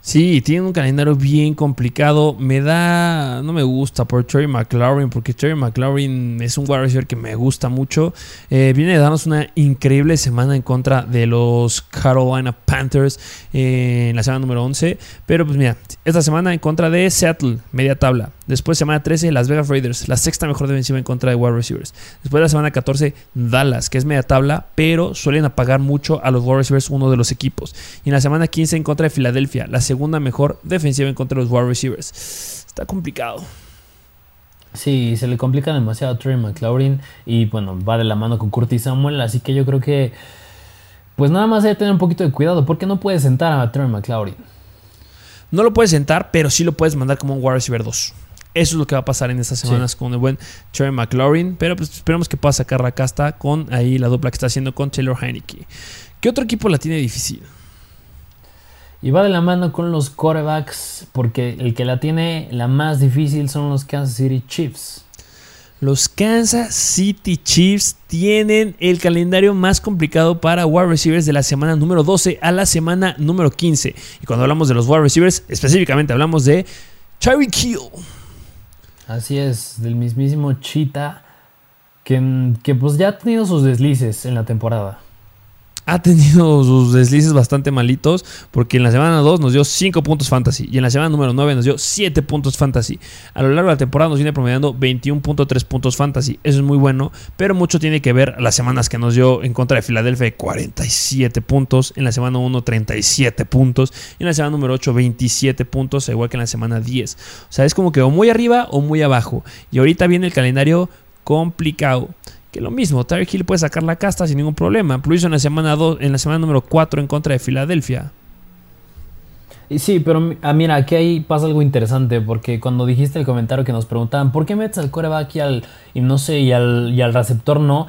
Sí, tiene un calendario bien complicado. Me da. No me gusta por Terry McLaurin, porque Terry McLaurin es un wide receiver que me gusta mucho. Eh, viene de darnos una increíble semana en contra de los Carolina Panthers eh, en la semana número 11. Pero pues mira, esta semana en contra de Seattle, media tabla. Después, semana 13, Las Vegas Raiders, la sexta mejor defensiva en contra de wide receivers. Después, la semana 14, Dallas, que es media tabla, pero suelen apagar mucho a los wide receivers, uno de los equipos. Y en la semana 15, en contra de Filadelfia, la segunda mejor defensiva en contra de los wide receivers. Está complicado. Sí, se le complica demasiado a Trey McLaurin y bueno, va de la mano con Curtis Samuel, así que yo creo que pues nada más hay que tener un poquito de cuidado porque no puedes sentar a Trey McLaurin. No lo puedes sentar, pero sí lo puedes mandar como un wide receiver 2. Eso es lo que va a pasar en estas semanas con el buen Trey McLaurin. Pero pues esperemos que pueda sacar la casta con ahí la dupla que está haciendo con Taylor Heineke. ¿Qué otro equipo la tiene difícil? Y va de la mano con los quarterbacks, porque el que la tiene la más difícil son los Kansas City Chiefs. Los Kansas City Chiefs tienen el calendario más complicado para wide receivers de la semana número 12 a la semana número 15. Y cuando hablamos de los wide receivers, específicamente hablamos de Tyreek Hill. Así es, del mismísimo Cheetah, que, que pues ya ha tenido sus deslices en la temporada ha tenido sus deslices bastante malitos, porque en la semana 2 nos dio 5 puntos fantasy y en la semana número 9 nos dio 7 puntos fantasy. A lo largo de la temporada nos viene promediando 21.3 puntos fantasy. Eso es muy bueno, pero mucho tiene que ver las semanas que nos dio en contra de Filadelfia 47 puntos, en la semana 1 37 puntos y en la semana número 8 27 puntos, igual que en la semana 10. O sea, es como que o muy arriba o muy abajo. Y ahorita viene el calendario complicado. Que lo mismo, Tyreek Hill puede sacar la casta sin ningún problema. Lo en la semana 2, en la semana número 4 en contra de Filadelfia. Sí, pero ah, mira, aquí ahí pasa algo interesante, porque cuando dijiste el comentario que nos preguntaban, ¿por qué metes al coreback y al, y no sé, y al, y al receptor no?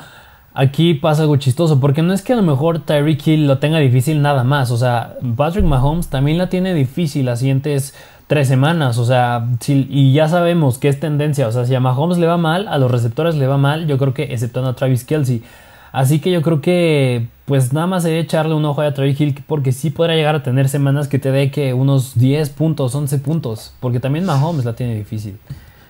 Aquí pasa algo chistoso, porque no es que a lo mejor Tyreek Hill lo tenga difícil nada más, o sea, Patrick Mahomes también la tiene difícil las siguientes tres semanas. O sea, y ya sabemos que es tendencia. O sea, si a Mahomes le va mal, a los receptores le va mal, yo creo que exceptuando a Travis Kelsey. Así que yo creo que pues nada más sería echarle un ojo a Travis Hill porque sí podrá llegar a tener semanas que te dé que unos 10 puntos, 11 puntos. Porque también Mahomes la tiene difícil.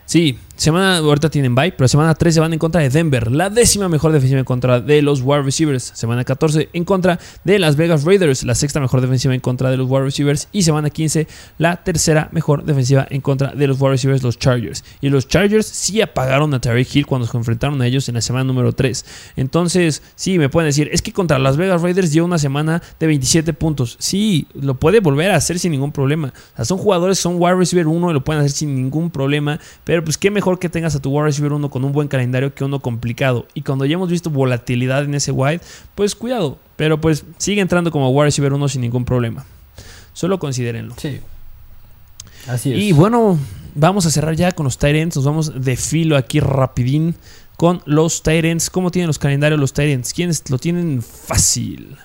Sí, semana ahorita tienen bye, pero semana 13 van en contra de Denver, la décima mejor defensiva en contra de los wide receivers. Semana 14 en contra de las Vegas Raiders, la sexta mejor defensiva en contra de los wide receivers. Y semana 15 la tercera mejor defensiva en contra de los wide receivers, los Chargers. Y los Chargers sí apagaron a Tariq Hill cuando se enfrentaron a ellos en la semana número 3. Entonces, sí, me pueden decir, es que contra las Vegas Raiders dio una semana de 27 puntos. Sí, lo puede volver a hacer sin ningún problema. O sea, son jugadores, son wide receiver 1 y lo pueden hacer sin ningún problema. Pero pues qué mejor que tengas a tu wide receiver uno con un buen calendario que uno complicado. Y cuando ya hemos visto volatilidad en ese wide, pues cuidado. Pero pues sigue entrando como wide receiver uno sin ningún problema. Solo considérenlo. Sí. Así es. Y bueno, vamos a cerrar ya con los Tyrants. Nos vamos de filo aquí rapidín con los Tyrants. ¿Cómo tienen los calendarios los Tyrants? ¿Quiénes lo tienen fácil?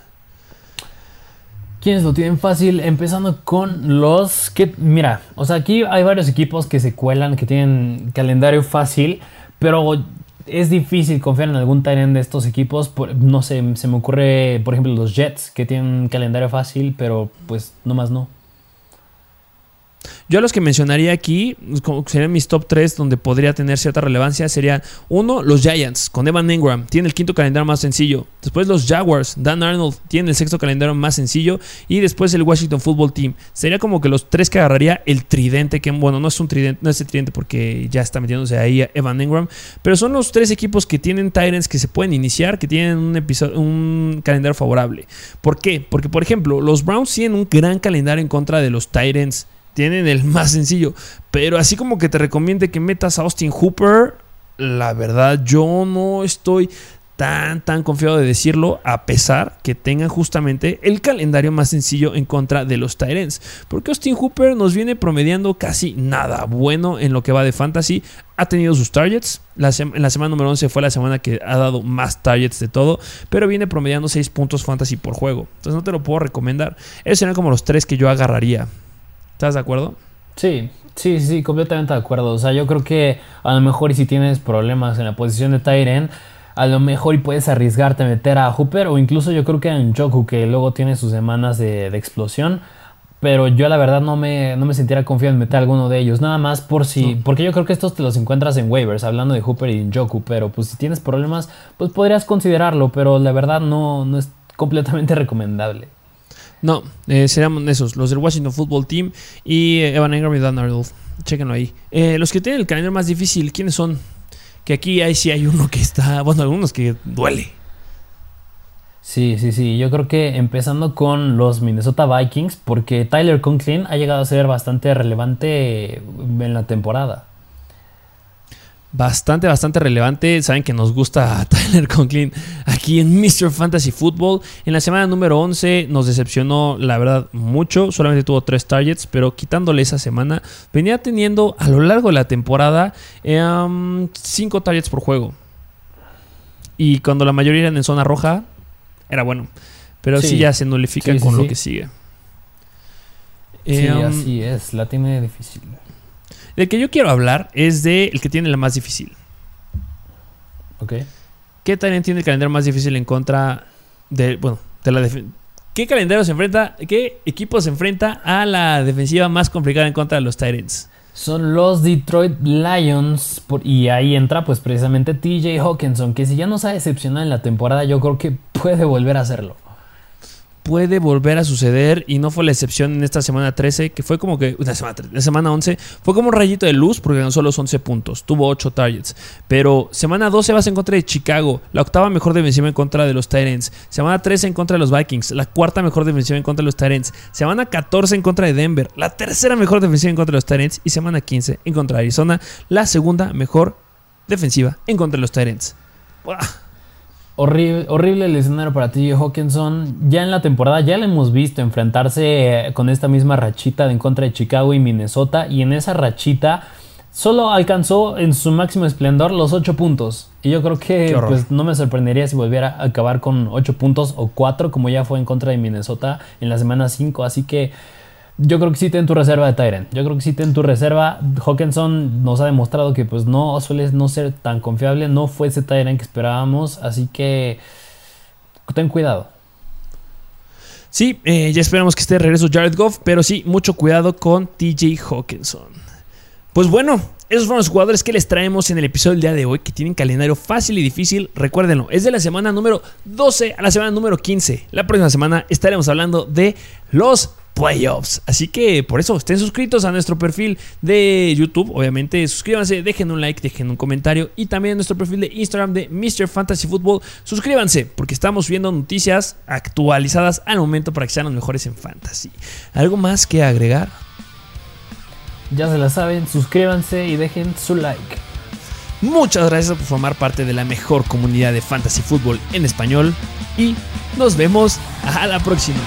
¿Quiénes lo tienen fácil? Empezando con los que, mira, o sea, aquí hay varios equipos que se cuelan, que tienen calendario fácil, pero es difícil confiar en algún Tyrant de estos equipos. no sé, se me ocurre, por ejemplo, los Jets, que tienen calendario fácil, pero pues no más no. Yo a los que mencionaría aquí, serían mis top 3 donde podría tener cierta relevancia, serían uno, los Giants, con Evan Engram, tiene el quinto calendario más sencillo. Después los Jaguars, Dan Arnold, tiene el sexto calendario más sencillo. Y después el Washington Football Team. Sería como que los tres que agarraría el tridente, que bueno, no es un tridente, no es el tridente porque ya está metiéndose ahí Evan Engram. Pero son los tres equipos que tienen Tyrants que se pueden iniciar, que tienen un, episodio, un calendario favorable. ¿Por qué? Porque, por ejemplo, los Browns tienen un gran calendario en contra de los Tyrants tienen el más sencillo. Pero así como que te recomiende que metas a Austin Hooper, la verdad yo no estoy tan, tan confiado de decirlo, a pesar que tengan justamente el calendario más sencillo en contra de los Tyrants. Porque Austin Hooper nos viene promediando casi nada bueno en lo que va de fantasy. Ha tenido sus targets. La en la semana número 11 fue la semana que ha dado más targets de todo. Pero viene promediando 6 puntos fantasy por juego. Entonces no te lo puedo recomendar. Esos serían como los tres que yo agarraría. ¿Estás de acuerdo? Sí, sí, sí, completamente de acuerdo. O sea, yo creo que a lo mejor y si tienes problemas en la posición de Tyren, a lo mejor y puedes arriesgarte a meter a Hooper o incluso yo creo que en Joku que luego tiene sus semanas de, explosión. pero yo la verdad no me, no me sintiera confiado en meter alguno de ellos. Nada más por si. Porque yo creo que estos te los encuentras en waivers, hablando de Hooper y Njoku. Pero pues si tienes problemas, pues podrías considerarlo. Pero la verdad no, no es completamente recomendable. No, eh, serían esos, los del Washington Football Team y eh, Evan Engram y Dan Arnold. Chéquenlo ahí. Eh, los que tienen el calendario más difícil, ¿quiénes son? Que aquí hay, sí hay uno que está, bueno, algunos que duele. Sí, sí, sí. Yo creo que empezando con los Minnesota Vikings, porque Tyler Conklin ha llegado a ser bastante relevante en la temporada bastante, bastante relevante. Saben que nos gusta Tyler Conklin aquí en Mr. Fantasy Football. En la semana número 11 nos decepcionó, la verdad, mucho. Solamente tuvo tres targets, pero quitándole esa semana, venía teniendo a lo largo de la temporada em, cinco targets por juego. Y cuando la mayoría eran en zona roja, era bueno. Pero sí, ya se nulifica con lo que sigue. Sí, em, así es. La tiene difícil. El que yo quiero hablar es de el que tiene la más difícil. Ok. ¿Qué también tiene el calendario más difícil en contra de. Bueno, de la ¿Qué calendario se enfrenta? ¿Qué equipo se enfrenta a la defensiva más complicada en contra de los Titans? Son los Detroit Lions. y ahí entra, pues precisamente TJ Hawkinson, que si ya nos ha decepcionado en la temporada, yo creo que puede volver a hacerlo puede volver a suceder y no fue la excepción en esta semana 13, que fue como que, una semana, la semana 11, fue como un rayito de luz porque ganó solo los 11 puntos, tuvo 8 targets. Pero semana 12 vas en contra de Chicago, la octava mejor defensiva en contra de los Titans, semana 13 en contra de los Vikings, la cuarta mejor defensiva en contra de los Titans, semana 14 en contra de Denver, la tercera mejor defensiva en contra de los Titans y semana 15 en contra de Arizona, la segunda mejor defensiva en contra de los Titans. Horrible, horrible el escenario para ti, Hawkinson. Ya en la temporada ya le hemos visto enfrentarse eh, con esta misma rachita de en contra de Chicago y Minnesota. Y en esa rachita solo alcanzó en su máximo esplendor los 8 puntos. Y yo creo que pues, no me sorprendería si volviera a acabar con 8 puntos o 4, como ya fue en contra de Minnesota en la semana 5. Así que yo creo que sí ten tu reserva de Tyrant. Yo creo que sí ten tu reserva. Hawkinson nos ha demostrado que pues no suele no ser tan confiable. No fue ese Tyrant que esperábamos. Así que ten cuidado. Sí, eh, ya esperamos que esté de regreso Jared Goff. Pero sí, mucho cuidado con TJ Hawkinson. Pues bueno, esos fueron los jugadores que les traemos en el episodio del día de hoy, que tienen calendario fácil y difícil. Recuérdenlo, es de la semana número 12 a la semana número 15. La próxima semana estaremos hablando de los playoffs. Así que por eso estén suscritos a nuestro perfil de YouTube. Obviamente, suscríbanse, dejen un like, dejen un comentario. Y también a nuestro perfil de Instagram de Mr. Fantasy Football. Suscríbanse, porque estamos viendo noticias actualizadas al momento para que sean los mejores en fantasy. ¿Algo más que agregar? Ya se la saben, suscríbanse y dejen su like. Muchas gracias por formar parte de la mejor comunidad de fantasy fútbol en español y nos vemos a la próxima.